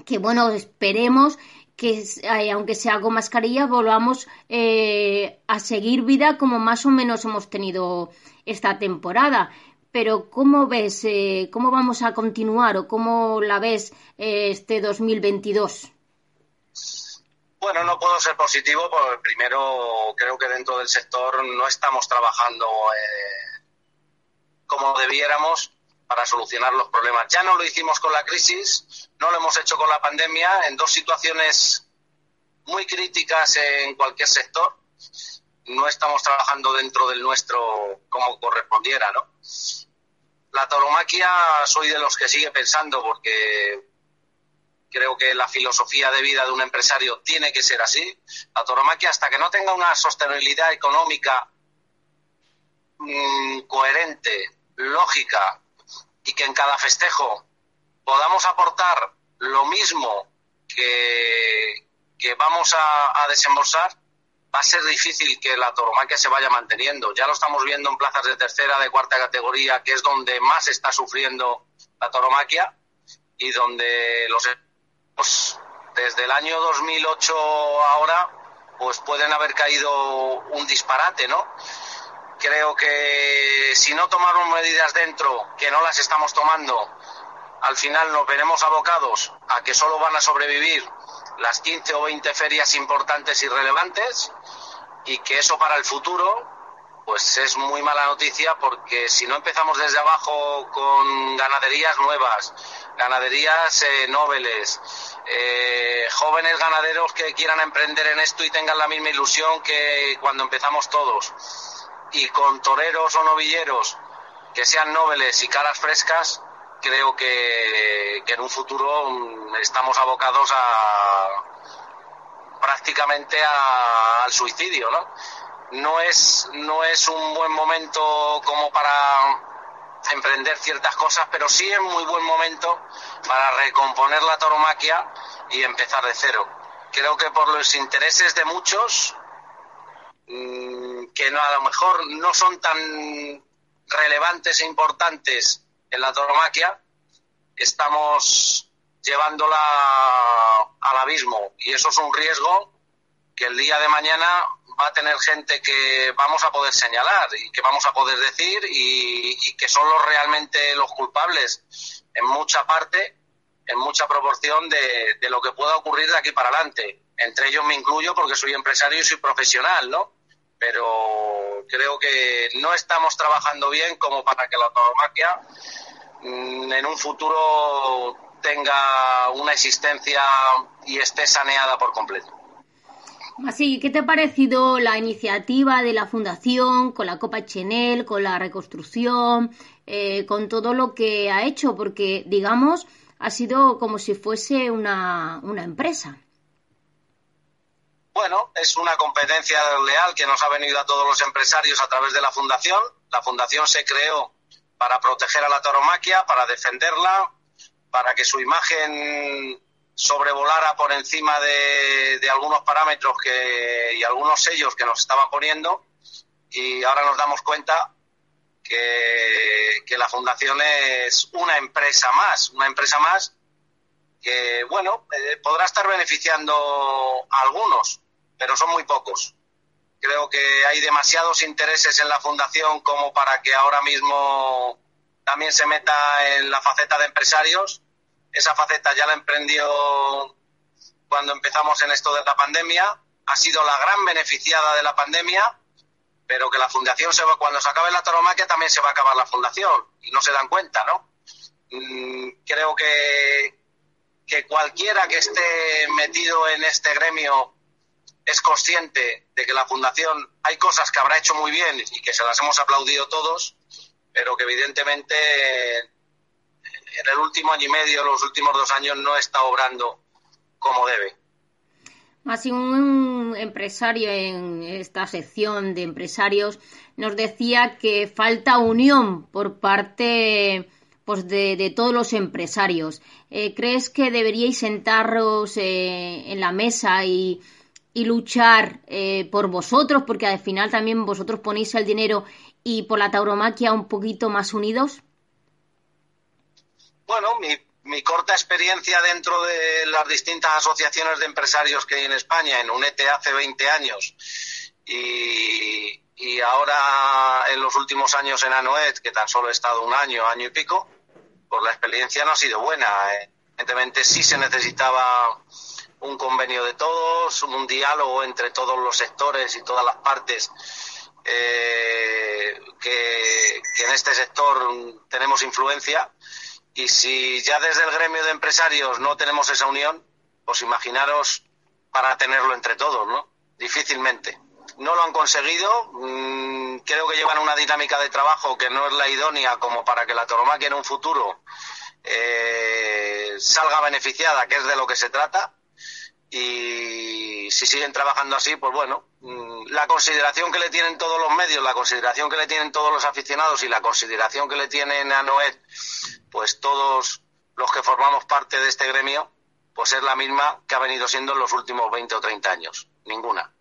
que bueno, esperemos que eh, aunque sea con mascarilla volvamos eh, a seguir vida como más o menos hemos tenido esta temporada. Pero ¿cómo ves, eh, cómo vamos a continuar o cómo la ves este 2022? Bueno, no puedo ser positivo porque primero creo que dentro del sector no estamos trabajando como debiéramos para solucionar los problemas. Ya no lo hicimos con la crisis, no lo hemos hecho con la pandemia, en dos situaciones muy críticas en cualquier sector. No estamos trabajando dentro del nuestro como correspondiera, ¿no? La tauromaquia soy de los que sigue pensando porque creo que la filosofía de vida de un empresario tiene que ser así. La tauromaquia hasta que no tenga una sostenibilidad económica mm, coherente, lógica y que en cada festejo podamos aportar lo mismo que, vamos a, desembolsar, va a ser difícil que la tauromaquia se vaya manteniendo. Ya lo estamos viendo en plazas de tercera, de cuarta categoría, que es donde más está sufriendo la tauromaquia y donde los pues, desde el año 2008 ahora pues pueden haber caído un disparate, ¿no? Creo que si no tomamos medidas dentro, que no las estamos tomando, al final nos veremos abocados a que solo van a sobrevivir las 15 o 20 ferias importantes y relevantes y que eso para el futuro pues es muy mala noticia porque si no empezamos desde abajo con ganaderías nuevas, ganaderías eh, eh, jóvenes ganaderos que quieran emprender en esto y tengan la misma ilusión que cuando empezamos todos, y con toreros o novilleros que sean nobles y caras frescas, creo que, que en un futuro mm, estamos abocados a prácticamente al suicidio, ¿no? No es, no es un buen momento como para emprender ciertas cosas, pero sí es muy buen momento para recomponer la tauromaquia y empezar de cero. Creo que por los intereses de muchos Mm, que no, a lo mejor no son tan relevantes e importantes en la tauromaquia, estamos llevándola al abismo y eso es un riesgo que el día de mañana va a tener gente que vamos a poder señalar y que vamos a poder decir y, que son los realmente los culpables en mucha parte, en mucha proporción de, de lo que pueda ocurrir de aquí para adelante. Entre ellos me incluyo porque soy empresario y soy profesional, ¿no? Pero creo que no estamos trabajando bien como para que la tauromaquia mm, en un futuro tenga una existencia y esté saneada por completo. Así, ¿qué te ha parecido la iniciativa de la Fundación con la Copa Chenel, con la reconstrucción, eh, con todo lo que ha hecho? Porque, digamos, ha sido como si fuese una, una empresa. Bueno, es una competencia leal que nos ha venido a todos los empresarios a través de la fundación. La fundación se creó para proteger a la tauromaquia, para defenderla, para que su imagen sobrevolara por encima de, algunos parámetros que, y algunos sellos que nos estaban poniendo. Y ahora nos damos cuenta que, que la fundación es una empresa más, una empresa más que, bueno, eh, podrá estar beneficiando a algunos, pero son muy pocos. Creo que hay demasiados intereses en la fundación como para que ahora mismo también se meta en la faceta de empresarios. Esa faceta ya la emprendió cuando empezamos en esto de la pandemia. Ha sido la gran beneficiada de la pandemia, pero que la fundación se va, cuando se acabe la tauromaquia también se va a acabar la fundación y no se dan cuenta, ¿no? Mm, creo que, que cualquiera que esté metido en este gremio es consciente de que la Fundación hay cosas que habrá hecho muy bien y que se las hemos aplaudido todos, pero que evidentemente en el último año y medio, los últimos dos años, no está obrando como debe. Así un empresario en esta sección de empresarios nos decía que falta unión por parte pues de, de todos los empresarios. Eh, ¿Crees que deberíais sentaros eh, en la mesa y, y luchar eh, por vosotros, porque al final también vosotros ponéis el dinero y por la tauromaquia un poquito más unidos? Bueno, mi, mi corta experiencia dentro de las distintas asociaciones de empresarios que hay en España, en UNETE hace 20 años y, y ahora en los últimos años en ANOET, que tan solo he estado un año, año y pico, pues la experiencia no ha sido buena. Evidentemente sí se necesitaba un convenio de todos, un diálogo entre todos los sectores y todas las partes eh, que, en este sector tenemos influencia y si ya desde el gremio de empresarios no tenemos esa unión, pues imaginaros para tenerlo entre todos, ¿no? Difícilmente. No lo han conseguido. mm, creo que llevan una dinámica de trabajo que no es la idónea como para que la tauromaquia en un futuro eh, salga beneficiada, que es de lo que se trata. Y si siguen trabajando así, pues bueno, mm, la consideración que le tienen todos los medios, la consideración que le tienen todos los aficionados y la consideración que le tienen a Noed, pues todos los que formamos parte de este gremio, pues es la misma que ha venido siendo en los últimos 20 o 30 años. Ninguna.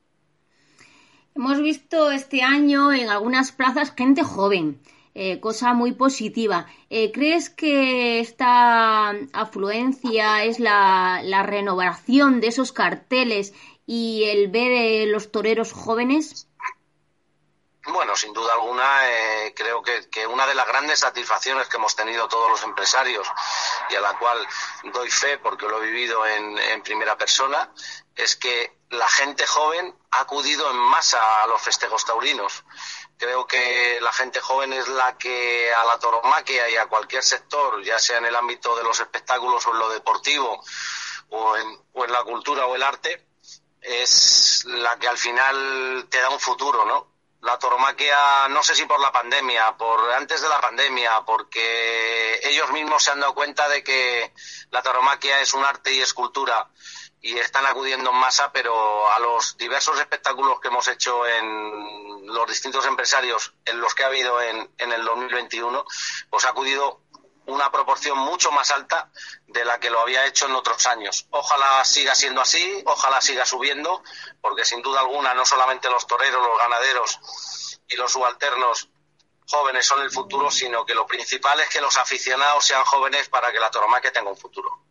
Hemos visto este año en algunas plazas gente joven, eh, cosa muy positiva. Eh, ¿Crees que esta afluencia es la, renovación de esos carteles y el ver eh, los toreros jóvenes? Bueno, sin duda alguna, creo que, que una de las grandes satisfacciones que hemos tenido todos los empresarios y a la cual doy fe porque lo he vivido en, en primera persona, es que la gente joven ha acudido en masa a los festejos taurinos. Creo que la gente joven es la que a la tauromaquia y a cualquier sector, ya sea en el ámbito de los espectáculos o en lo deportivo, o en, la cultura o el arte, es la que al final te da un futuro, ¿no? La tauromaquia, no sé si por la pandemia, por antes de la pandemia, porque ellos mismos se han dado cuenta de que la tauromaquia es un arte y es cultura y están acudiendo en masa, pero a los diversos espectáculos que hemos hecho en los distintos empresarios, en los que ha habido en, en el 2021, pues ha acudido una proporción mucho más alta de la que lo había hecho en otros años. Ojalá siga siendo así, ojalá siga subiendo, porque sin duda alguna no solamente los toreros, los ganaderos y los subalternos jóvenes son el futuro, sino que lo principal es que los aficionados sean jóvenes para que la tauromaquia tenga un futuro.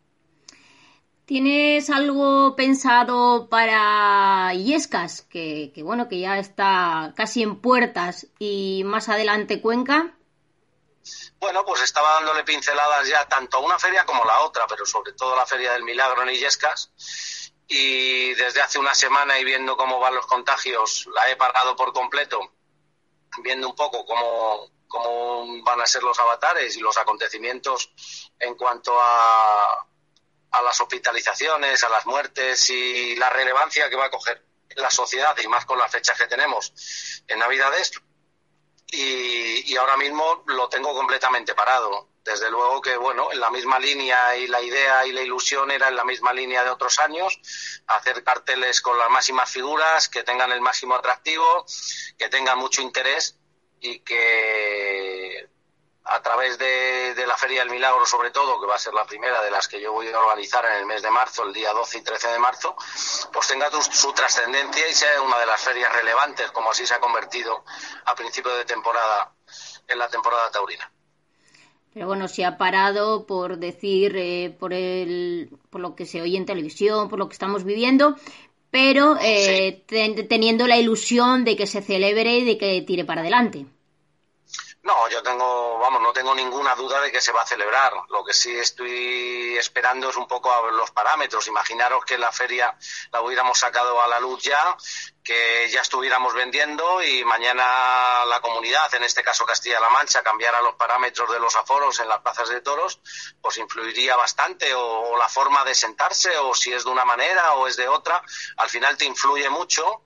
¿Tienes algo pensado para? Que, que bueno, que ya está casi en puertas y más adelante Cuenca. Bueno, pues estaba dándole pinceladas ya tanto a una feria como a la otra, pero sobre todo la Feria del Milagro en Illescas. Y desde hace una semana y viendo cómo van los contagios, la he parado por completo, viendo un poco cómo, cómo van a ser los avatares y los acontecimientos en cuanto a, a las hospitalizaciones, a las muertes y la relevancia que va a coger la sociedad y más con las fechas que tenemos en Navidades. Y, y ahora mismo lo tengo completamente parado. Desde luego que, bueno, en la misma línea y la idea y la ilusión era en la misma línea de otros años, hacer carteles con las máximas figuras, que tengan el máximo atractivo, que tengan mucho interés y que a través de, de, la Feria del Milagro, sobre todo, que va a ser la primera de las que yo voy a organizar en el mes de marzo, el día 12 y 13 de marzo, pues tenga tu, su trascendencia y sea una de las ferias relevantes, como así se ha convertido a principio de temporada, en la temporada taurina. Pero bueno, se ha parado por decir, eh, por, el, por lo que se oye en televisión, por lo que estamos viviendo, pero eh, sí. ten, teniendo la ilusión de que se celebre y de que tire para adelante. No, yo tengo, vamos, no tengo ninguna duda de que se va a celebrar. Lo que sí estoy esperando es un poco a los parámetros. Imaginaros que la feria la hubiéramos sacado a la luz ya, que ya estuviéramos vendiendo y mañana la comunidad, en este caso Castilla-La Mancha, cambiara los parámetros de los aforos en las plazas de toros, pues influiría bastante o la forma de sentarse o si es de una manera o es de otra. Al final te influye mucho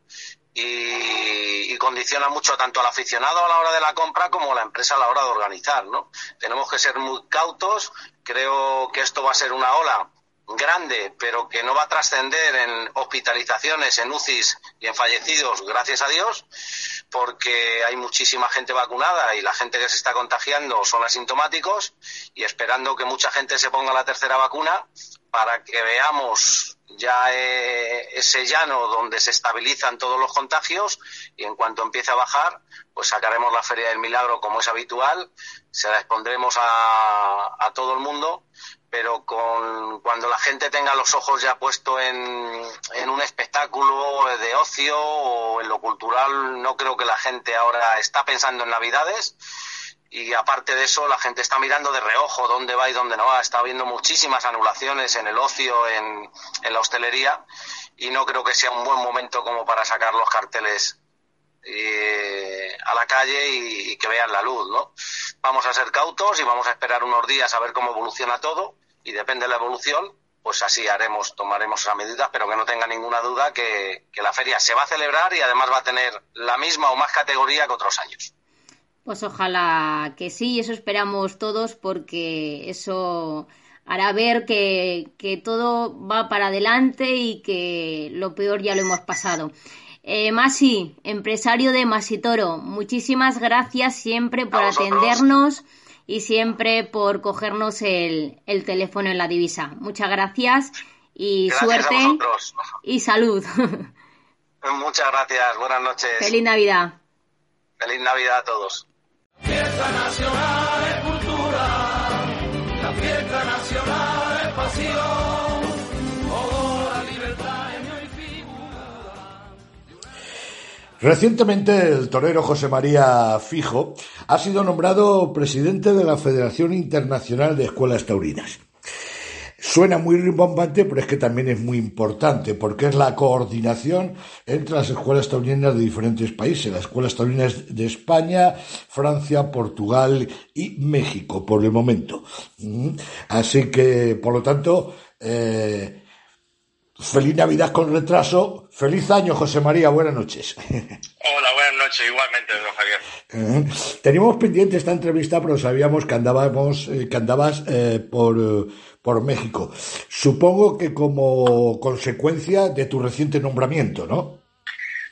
y, condiciona mucho tanto al aficionado a la hora de la compra como a la empresa a la hora de organizar, ¿no? Tenemos que ser muy cautos. Creo que esto va a ser una ola grande, pero que no va a trascender en hospitalizaciones, en UCIs y en fallecidos, gracias a Dios, porque hay muchísima gente vacunada y la gente que se está contagiando son asintomáticos y esperando que mucha gente se ponga la tercera vacuna para que veamos ya eh, ese llano donde se estabilizan todos los contagios y en cuanto empiece a bajar, pues sacaremos la Feria del Milagro como es habitual, se la expondremos a, todo el mundo, pero con, cuando la gente tenga los ojos ya puestos en, en un espectáculo de ocio o en lo cultural, no creo que la gente ahora está pensando en Navidades y aparte de eso la gente está mirando de reojo dónde va y dónde no va. Está habiendo muchísimas anulaciones en el ocio, en, la hostelería y no creo que sea un buen momento como para sacar los carteles eh, a la calle y, que vean la luz, ¿no? Vamos a ser cautos y vamos a esperar unos días a ver cómo evoluciona todo y depende de la evolución, pues así haremos, tomaremos esas medidas, pero que no tenga ninguna duda que la feria se va a celebrar y además va a tener la misma o más categoría que otros años. Pues ojalá que sí, eso esperamos todos porque eso hará ver que, que todo va para adelante y que lo peor ya lo hemos pasado. Eh, Masi, empresario de Masitoro, muchísimas gracias siempre por atendernos y siempre por cogernos el, el, teléfono en la divisa. Muchas gracias y suerte y salud. Muchas gracias, buenas noches. Feliz Navidad. Feliz Navidad a todos. Fiesta nacional es cultura, la fiesta nacional es pasión. Recientemente el torero José María Fijo ha sido nombrado presidente de la Federación Internacional de Escuelas Taurinas. Suena muy rimbombante, pero es que también es muy importante, porque es la coordinación entre las escuelas taurinas de diferentes países, las escuelas taurinas de España, Francia, Portugal y México, por el momento. Así que, por lo tanto, eh, feliz Navidad con retraso, feliz año, José María, buenas noches. Hola, buenas noches, igualmente, don Javier. Eh, teníamos pendiente esta entrevista, pero sabíamos que andábamos, eh, que andabas por por México. Supongo que como consecuencia de tu reciente nombramiento, ¿no?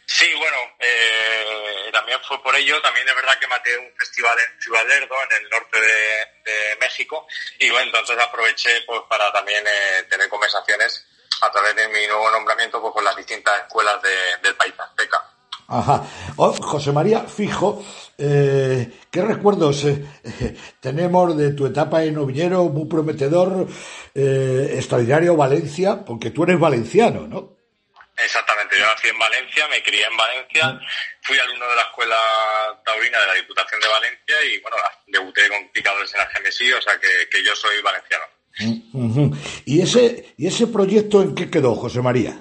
Sí, bueno, eh, también fue por ello. También es verdad que maté un festival en Ciudad Lerdo, en el norte de, México, y bueno, entonces aproveché pues para también eh, tener conversaciones a través de mi nuevo nombramiento pues, con las distintas escuelas del país azteca. Ajá. Oh, José María Fijo, eh, ¿qué recuerdos eh, tenemos de tu etapa en Ovillero? Muy prometedor, eh, extraordinario Valencia, porque tú eres valenciano, ¿no? Exactamente, yo nací en Valencia, me crié en Valencia, fui alumno de la Escuela Taurina de la Diputación de Valencia y bueno, debuté con picadores en la GMSI, o sea que, yo soy valenciano. ¿Y, ese, ¿Y ese proyecto en qué quedó, José María?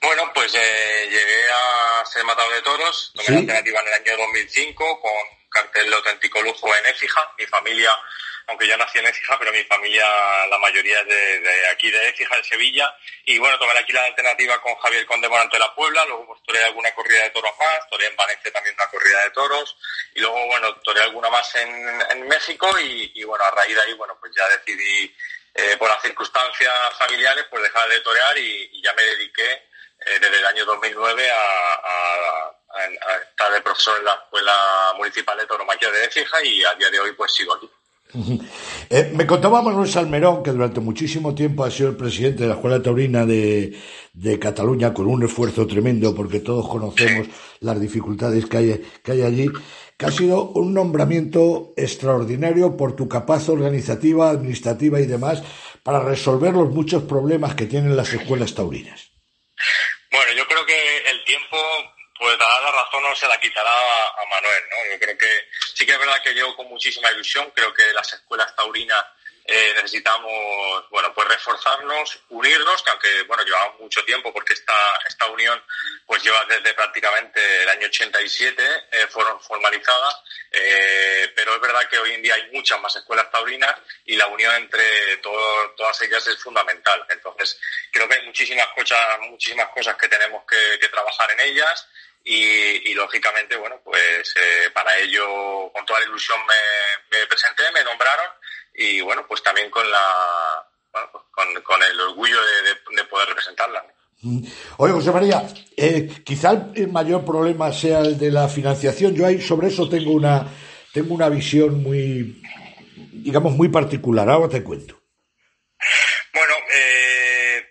Bueno, pues eh, llegué a ser matado de toros, tomé la alternativa en el año 2005 con cartel de auténtico lujo en Écija. Mi familia, aunque yo nací en Écija, pero mi familia, la mayoría es de, aquí de Écija, de Sevilla. Y bueno, tomé aquí la alternativa con Javier Conde Morante de la Puebla, luego pues toré alguna corrida de toros más, toré en Valencia también una corrida de toros, y luego, bueno, toré alguna más en, México y, bueno, a raíz de ahí, bueno, pues ya decidí, eh, por las circunstancias familiares, pues dejar de torear y ya me dediqué eh, desde el año 2009 a, estar de profesor en la Escuela Municipal de Toromaquia de Écija y a día de hoy pues sigo aquí. Eh, me contaba Manuel Salmerón, que durante muchísimo tiempo ha sido el presidente de la Escuela Taurina de, Cataluña, con un esfuerzo tremendo, porque todos conocemos las dificultades que hay, que hay allí, que ha sido un nombramiento extraordinario por tu capaz organizativa, administrativa y demás, para resolver los muchos problemas que tienen las escuelas taurinas. Bueno, yo creo que el tiempo pues dará la razón no se la quitará a, Manuel, ¿no? Yo creo que sí que es verdad que llevo con muchísima ilusión, creo que las escuelas taurinas eh, necesitamos, bueno, pues reforzarnos, unirnos, que aunque, bueno, llevamos mucho tiempo porque esta, esta unión pues lleva desde prácticamente el año 87, eh, fueron formalizadas, eh, pero es verdad que hoy en día hay muchas más escuelas taurinas y la unión entre todas ellas es fundamental. Entonces, creo que hay muchísimas cosas, muchísimas cosas que tenemos que, trabajar en ellas y, lógicamente, bueno, pues para ello, con toda la ilusión me, presenté, me nombraron y bueno, pues también con la pues con, el orgullo de, poder representarla. Oye, José María, eh, quizá el mayor problema sea el de la financiación. Yo ahí sobre eso tengo una tengo una visión muy, digamos, muy particular. Ahora te cuento. Bueno, eh,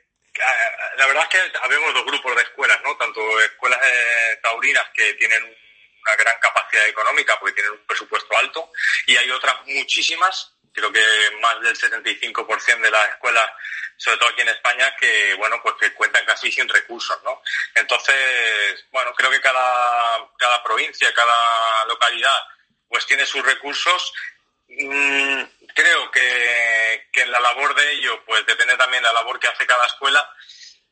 la verdad es que habemos dos grupos de escuelas, ¿no? Tanto escuelas eh, taurinas que tienen una gran capacidad económica porque tienen un presupuesto alto y hay otras muchísimas creo que más del 75% de las escuelas, sobre todo aquí en España, que bueno, pues que cuentan casi sin recursos, ¿no? Entonces, bueno, creo que cada, cada provincia, cada localidad, pues tiene sus recursos. Mm, creo que, que en la labor de ello, pues depende también de la labor que hace cada escuela.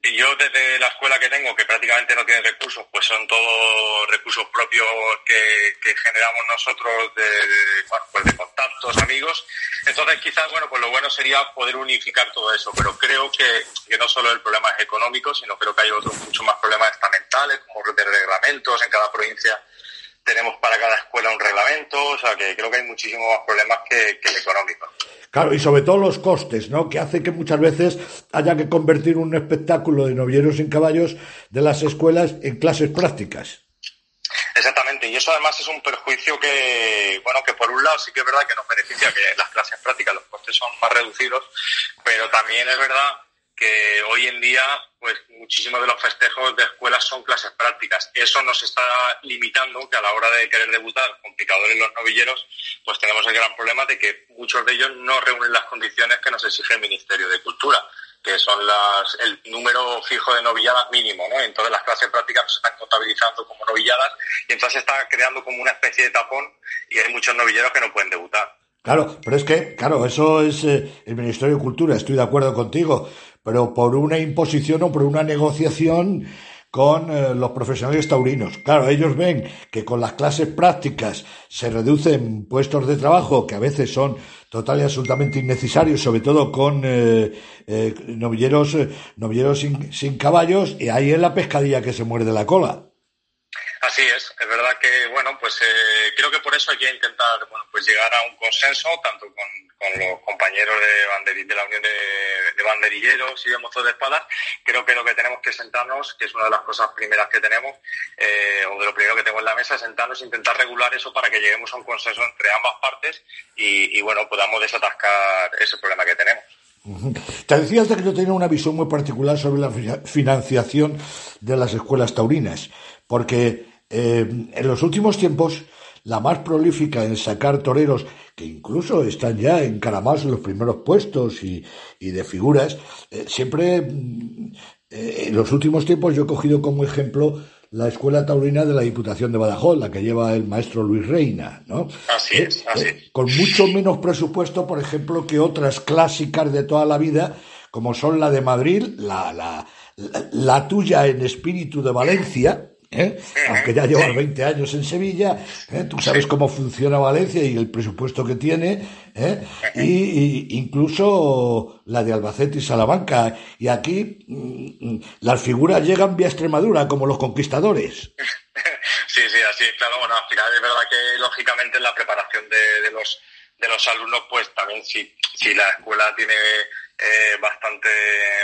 Y yo desde la escuela que tengo, que prácticamente no tiene recursos, pues son todos recursos propios que, que generamos nosotros de, de, pues de contactos, amigos. Entonces quizás, bueno, pues lo bueno sería poder unificar todo eso, pero creo que, que no solo el problema es económico, sino creo que hay otros muchos más problemas estamentales, como de reglamentos en cada provincia tenemos para cada escuela un reglamento, o sea que creo que hay muchísimos más problemas que, que el económico. Claro, y sobre todo los costes, ¿no? Que hace que muchas veces haya que convertir un espectáculo de novilleros sin caballos de las escuelas en clases prácticas. Exactamente, y eso además es un perjuicio que, bueno, que por un lado sí que es verdad que nos beneficia que las clases prácticas los costes son más reducidos, pero también es verdad que hoy en día pues muchísimos de los festejos de escuelas son clases prácticas. Eso nos está limitando que a la hora de querer debutar con picadores y los novilleros, pues tenemos el gran problema de que muchos de ellos no reúnen las condiciones que nos exige el Ministerio de Cultura, que son las, el número fijo de novilladas mínimo, ¿no? Entonces las clases prácticas se están contabilizando como novilladas y entonces se está creando como una especie de tapón y hay muchos novilleros que no pueden debutar. Claro, pero es que, claro, eso es eh, el Ministerio de Cultura, estoy de acuerdo contigo, pero por una imposición o por una negociación con eh, los profesionales taurinos. Claro, ellos ven que con las clases prácticas se reducen puestos de trabajo que a veces son total y absolutamente innecesarios, sobre todo con eh, eh, novilleros, eh, novilleros sin, sin caballos, y ahí es la pescadilla que se muerde la cola. Así es, es verdad que, bueno, pues creo que por eso hay que intentar, bueno, pues llegar a un consenso, tanto con, con los compañeros de, banderi- de la Unión de, de Banderilleros y de Mozos de Espadas, creo que lo que tenemos que sentarnos, que es una de las cosas primeras que tenemos, eh, o de lo primero que tengo en la mesa, es sentarnos e intentar regular eso para que lleguemos a un consenso entre ambas partes y, bueno, podamos desatascar ese problema que tenemos. Te decía antes que yo tenía una visión muy particular sobre la fi- financiación de las escuelas taurinas, porque eh, en los últimos tiempos la más prolífica en sacar toreros que incluso están ya encaramados en los primeros puestos y, y de figuras, eh, siempre mm, eh, en los últimos tiempos yo he cogido como ejemplo la escuela taurina de la Diputación de Badajoz, la que lleva el maestro Luis Reina, ¿no? Así es, así es. con mucho menos presupuesto, por ejemplo, que otras clásicas de toda la vida, como son la de Madrid, la, la, la, la tuya en espíritu de Valencia, ¿eh? aunque ya llevas 20 años en Sevilla, ¿eh? tú sabes cómo funciona Valencia y el presupuesto que tiene, ¿eh? y, y incluso la de Albacete y Salamanca. Y aquí mm, mm, las figuras llegan vía Extremadura, como los conquistadores. Sí, sí, así es, claro. Bueno, al final es verdad que lógicamente la preparación de, de los de los alumnos, pues también si, si la escuela tiene eh, bastante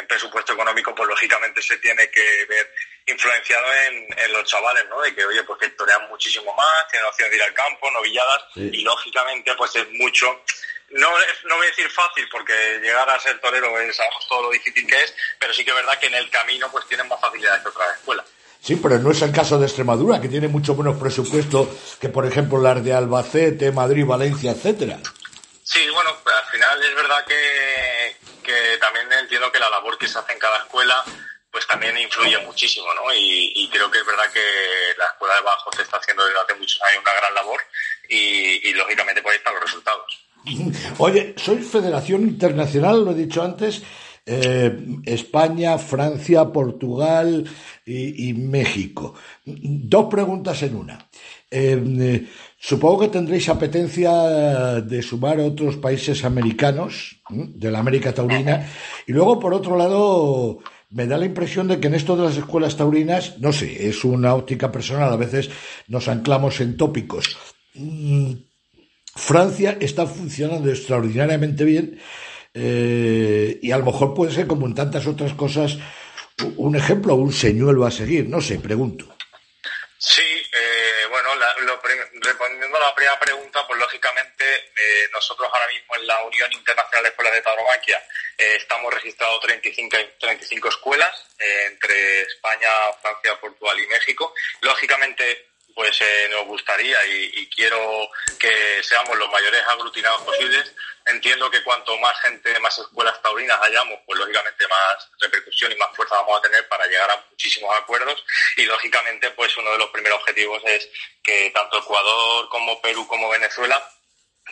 presupuesto económico, pues lógicamente se tiene que ver influenciado en, en los chavales, ¿no? De que, oye, pues que torean muchísimo más, tienen opción de ir al campo, novilladas, Sí. y lógicamente pues es mucho no, no voy a decir fácil porque llegar a ser torero es sabemos todo lo difícil que es, pero sí que es verdad que en el camino pues tienen más facilidades que otras escuelas. Sí, pero no es el caso de Extremadura, que tiene mucho menos presupuesto que, por ejemplo, las de Albacete, Madrid, Valencia, etcétera. Sí, bueno, pues al final es verdad que, que también entiendo que la labor que se hace en cada escuela pues también influye muchísimo, ¿no? Y, y creo que es verdad que la escuela de Bajo se está haciendo desde hace muchos años una gran labor y, y lógicamente pues ahí están los resultados. Oye, soy Federación Internacional, lo he dicho antes, eh, España, Francia, Portugal y, y México. Dos preguntas en una. Eh, eh, supongo que tendréis apetencia de sumar otros países americanos, de la América Taurina. Y luego, por otro lado, me da la impresión de que en esto de las escuelas taurinas, no sé, es una óptica personal, a veces nos anclamos en tópicos. Mm, Francia está funcionando extraordinariamente bien eh, y a lo mejor puede ser como en tantas otras cosas un ejemplo un señuelo a seguir, no sé, pregunto. Sí, eh, bueno, la- lo respondiendo a la primera pregunta, pues lógicamente eh, nosotros ahora mismo en la Unión Internacional de Escuelas de Tauromaquia eh, estamos registrados 35, 35 escuelas eh, entre España, Francia, Portugal y México. Lógicamente, pues eh, nos gustaría y, y quiero que seamos los mayores aglutinados posibles. Entiendo que cuanto más gente, más escuelas taurinas hayamos, pues lógicamente más repercusión y más fuerza vamos a tener para llegar a muchísimos acuerdos. Y lógicamente, pues uno de los primeros objetivos es que tanto Ecuador como Perú como Venezuela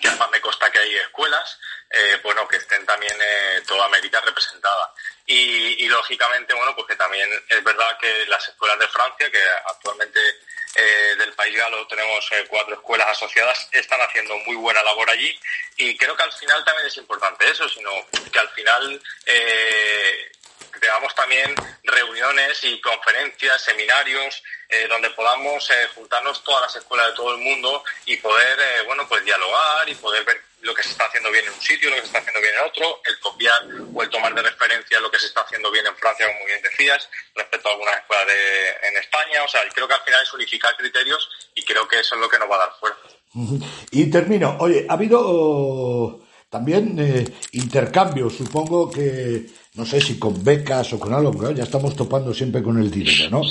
que además me consta que hay escuelas, eh, bueno, que estén también eh, toda América representada. Y, lógicamente, bueno, pues que también es verdad que las escuelas de Francia, que actualmente eh, del país galo tenemos cuatro escuelas asociadas, están haciendo muy buena labor allí y creo que al final también es importante eso, sino que al final tengamos también reuniones y conferencias, seminarios, eh, donde podamos eh, juntarnos todas las escuelas de todo el mundo y poder, eh, bueno, pues dialogar y poder ver lo que se está haciendo bien en un sitio, lo que se está haciendo bien en otro, el copiar o el tomar de referencia lo que se está haciendo bien en Francia, como bien decías, respecto a algunas escuelas de, en España. O sea, creo que al final es unificar criterios y creo que eso es lo que nos va a dar fuerza. Y termino. Oye, ha habido también eh, intercambios, supongo que no sé si con becas o con algo, ya estamos topando siempre con el dinero, ¿no?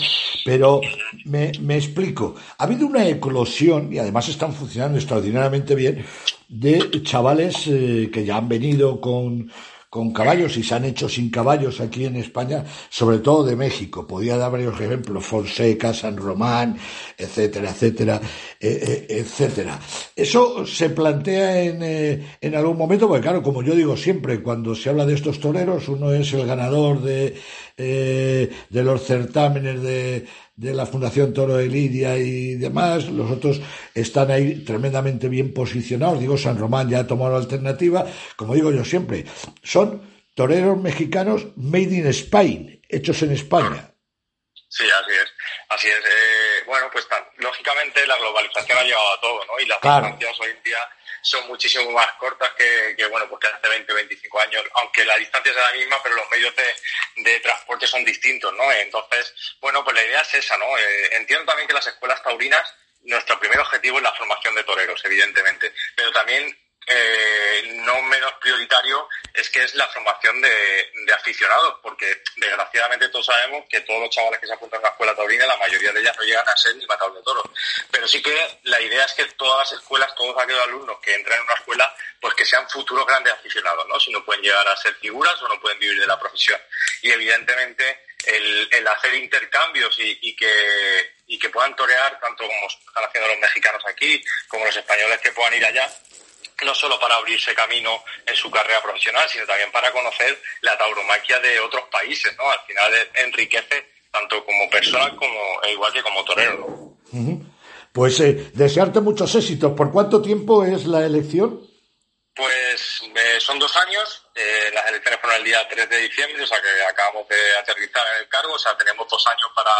Pero me, explico. Ha habido una eclosión, y además están funcionando extraordinariamente bien, de chavales eh, que ya han venido con, con caballos y se han hecho sin caballos aquí en España, sobre todo de México. Podía dar varios ejemplos, Fonseca, San Román, etcétera, etcétera, etcétera. Eso se plantea en, eh, en algún momento, porque claro, como yo digo siempre, cuando se habla de estos toreros, uno es el ganador de, eh, de los certámenes de, de la Fundación Toro de Lidia y demás, los otros están ahí tremendamente bien posicionados, digo, San Román ya ha tomado la alternativa, como digo yo siempre, son toreros mexicanos made in Spain, hechos en España. Sí, así es, así es. Eh, bueno, pues tan, lógicamente la globalización ha llevado a todo, ¿no? Y las Claro. distancias hoy en día son muchísimo más cortas que, que, bueno, pues que hace 20 o 25 años, aunque la distancia es la misma, pero los medios de, de transporte son distintos, ¿no? Entonces, bueno, pues la idea es esa, ¿no? Eh, entiendo también que las escuelas taurinas, nuestro primer objetivo es la formación de toreros, evidentemente, pero también eh, no menos prioritario es que es la formación de, aficionados, porque desgraciadamente todos sabemos que todos los chavales que se apuntan a la escuela taurina, la mayoría de ellas no llegan a ser ni matadores de toros. Pero sí que la idea es que todas las escuelas, todos aquellos alumnos que entran en una escuela, pues que sean futuros grandes aficionados, ¿no? Si no pueden llegar a ser figuras o no pueden vivir de la profesión. Y evidentemente el, hacer intercambios y que y que puedan torear tanto como están haciendo los mexicanos aquí como los españoles que puedan ir allá no solo para abrirse camino en su carrera profesional, sino también para conocer la tauromaquia de otros países, ¿no? Al final enriquece tanto como persona como e igual que como torero. Uh -huh. Pues eh, desearte muchos éxitos. ¿Por cuánto tiempo es la elección? Pues eh, son dos años, eh, las elecciones fueron el día 3 de diciembre, o sea que acabamos de aterrizar en el cargo, o sea tenemos dos años para,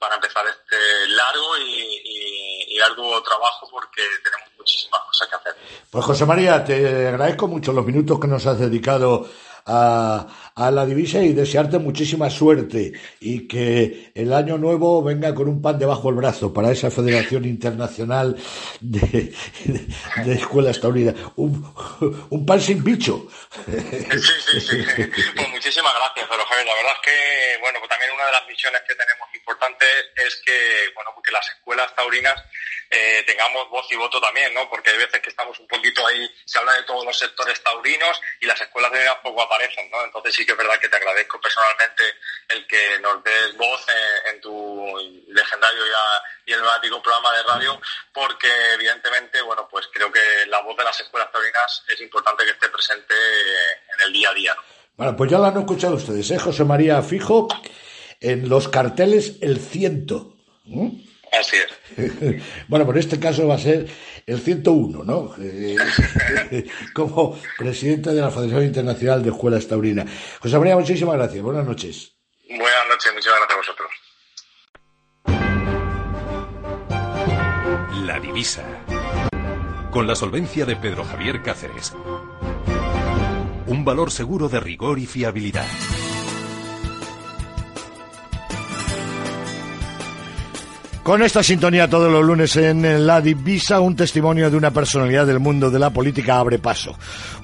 para empezar este largo y, y, y arduo trabajo porque tenemos muchísimas cosas que hacer. Pues José María, te agradezco mucho los minutos que nos has dedicado a, a, la divisa y desearte muchísima suerte y que el año nuevo venga con un pan debajo del brazo para esa Federación Internacional de, Escuelas Taurinas. Un, pan sin bicho. Sí, sí, sí. Pues muchísimas gracias, pero Javier, la verdad es que, bueno, pues también una de las misiones que tenemos importantes es que, bueno, porque las escuelas taurinas eh, tengamos voz y voto también, ¿no? Porque hay veces que estamos un poquito ahí, se habla de todos los sectores taurinos y las escuelas de poco aparecen, ¿no? Entonces sí que es verdad que te agradezco personalmente el que nos des voz en, tu legendario y, y emblemático programa de radio, porque evidentemente, bueno, pues creo que la voz de las escuelas taurinas es importante que esté presente en el día a día, ¿no? Bueno, pues ya lo han escuchado ustedes, ¿eh? José María Fijo, en los carteles el ciento. ¿Mm? Así es. bueno, por este caso va a ser el 101, ¿no? Como presidente de la Federación Internacional de Escuelas Taurinas. José María, muchísimas gracias. Buenas noches. Buenas noches, muchas gracias a vosotros. La divisa. Con la solvencia de Pedro Javier Cáceres. Un valor seguro de rigor y fiabilidad. Con esta sintonía todos los lunes en La Divisa, un testimonio de una personalidad del mundo de la política abre paso.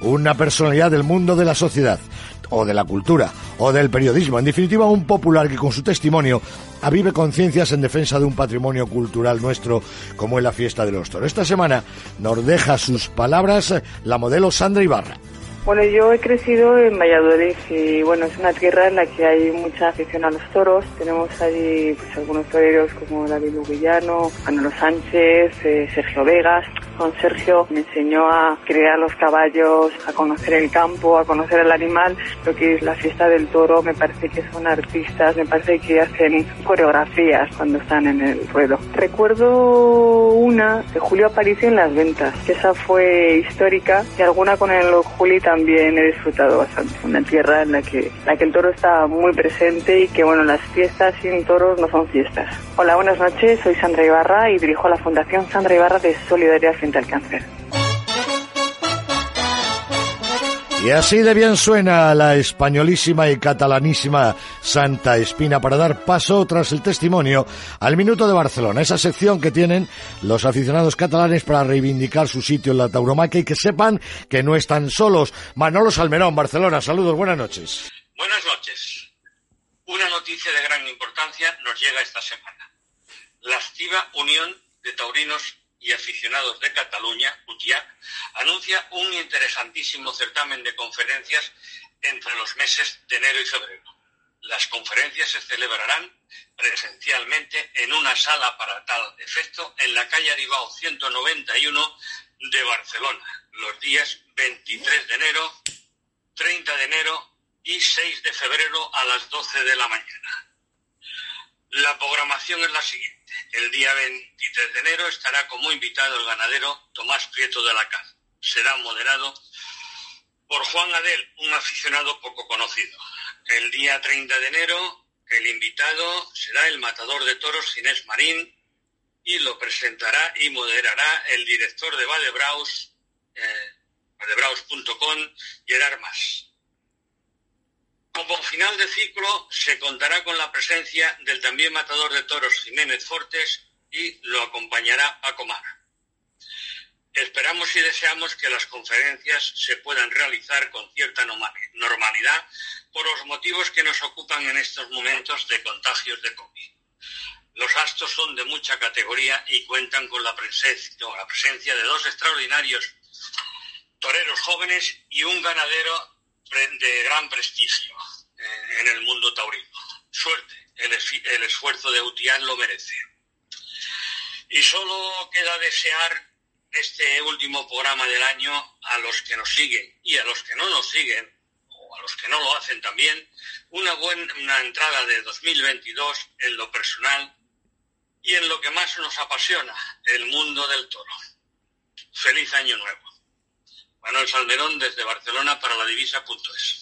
Una personalidad del mundo de la sociedad, o de la cultura, o del periodismo. En definitiva, un popular que con su testimonio avive conciencias en defensa de un patrimonio cultural nuestro como es la fiesta de los toros. Esta semana nos deja sus palabras la modelo Sandra Ibarra. Bueno, yo he crecido en Valladolid y bueno, es una tierra en la que hay mucha afición a los toros. Tenemos allí pues, algunos toreros como David Lugillano, Manolo Sánchez, eh, Sergio Vegas. Con Sergio me enseñó a criar los caballos, a conocer el campo, a conocer el animal. Lo que es la fiesta del toro, me parece que son artistas, me parece que hacen coreografías cuando están en el ruedo. Recuerdo una de Julio Aparicio en las ventas, que esa fue histórica y alguna con el Juli también he disfrutado bastante. Una tierra en la que, la que el toro está muy presente y que bueno, las fiestas sin toros no son fiestas. Hola, buenas noches, soy Sandra Ibarra y dirijo la Fundación Sandra Ibarra de Solidaridad frente al Cáncer. Y así de bien suena la españolísima y catalanísima Santa Espina para dar paso tras el testimonio al Minuto de Barcelona, esa sección que tienen los aficionados catalanes para reivindicar su sitio en la tauromaquia y que sepan que no están solos. Manolo Salmerón, Barcelona, saludos, buenas noches. Buenas noches. Una noticia de gran importancia nos llega esta semana. La activa Unión de Taurinos y Aficionados de Cataluña, UTIAC, anuncia un interesantísimo certamen de conferencias entre los meses de enero y febrero. Las conferencias se celebrarán presencialmente en una sala para tal efecto en la calle Aribao 191 de Barcelona, los días 23 de enero, 30 de enero y 6 de febrero a las 12 de la mañana. La programación es la siguiente. El día 23 de enero estará como invitado el ganadero Tomás Prieto de la Caz. Será moderado por Juan Adel, un aficionado poco conocido. El día 30 de enero el invitado será el matador de toros Inés Marín y lo presentará y moderará el director de Vadebraus, eh, Gerard Mas. Como final de ciclo se contará con la presencia del también matador de toros Jiménez Fortes y lo acompañará Paco Mar. Esperamos y deseamos que las conferencias se puedan realizar con cierta normalidad por los motivos que nos ocupan en estos momentos de contagios de COVID. Los actos son de mucha categoría y cuentan con la presencia de dos extraordinarios toreros jóvenes y un ganadero de gran prestigio eh, en el mundo taurino. Suerte, el, esfuerzo de Utián lo merece. Y solo queda desear este último programa del año a los que nos siguen y a los que no nos siguen, o a los que no lo hacen también, una buena entrada de 2022 en lo personal y en lo que más nos apasiona, el mundo del toro. Feliz año nuevo. Manuel Salmerón desde Barcelona para la divisa.es.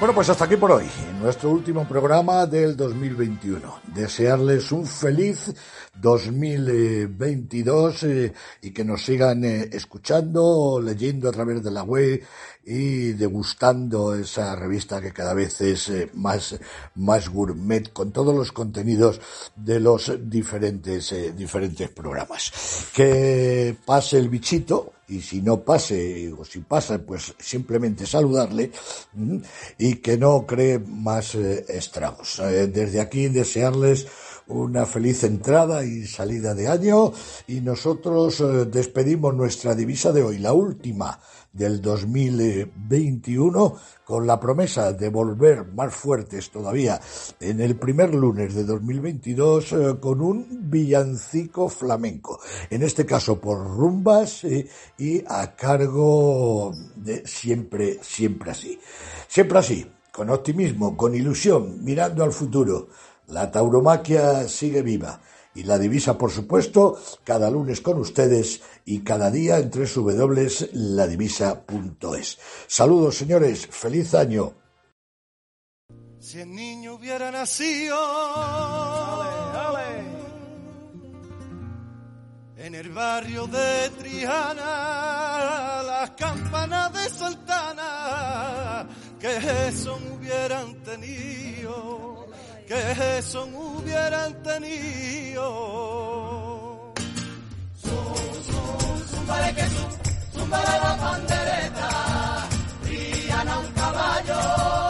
Bueno, pues hasta aquí por hoy, nuestro último programa del 2021. Desearles un feliz 2022 eh, y que nos sigan eh, escuchando, leyendo a través de la web y degustando esa revista que cada vez es eh, más, más gourmet con todos los contenidos de los diferentes, eh, diferentes programas. Que pase el bichito y si no pase o si pasa pues simplemente saludarle y que no cree más eh, estragos. desde aquí desearles una feliz entrada y salida de año y nosotros despedimos nuestra divisa de hoy, la última del 2021 con la promesa de volver más fuertes todavía en el primer lunes de 2022 eh, con un villancico flamenco, en este caso por rumbas eh, y a cargo de siempre, siempre así. Siempre así, con optimismo, con ilusión, mirando al futuro. La tauromaquia sigue viva y la divisa, por supuesto, cada lunes con ustedes y cada día en www.ladivisa.es. Saludos, señores. Feliz año. Si el niño hubiera nacido en el barrio de Triana, las campanas de Sultana, que eso hubieran tenido que eso hubieran tenido. Zúmbale que zúmbale la pandereta, Triana un caballo,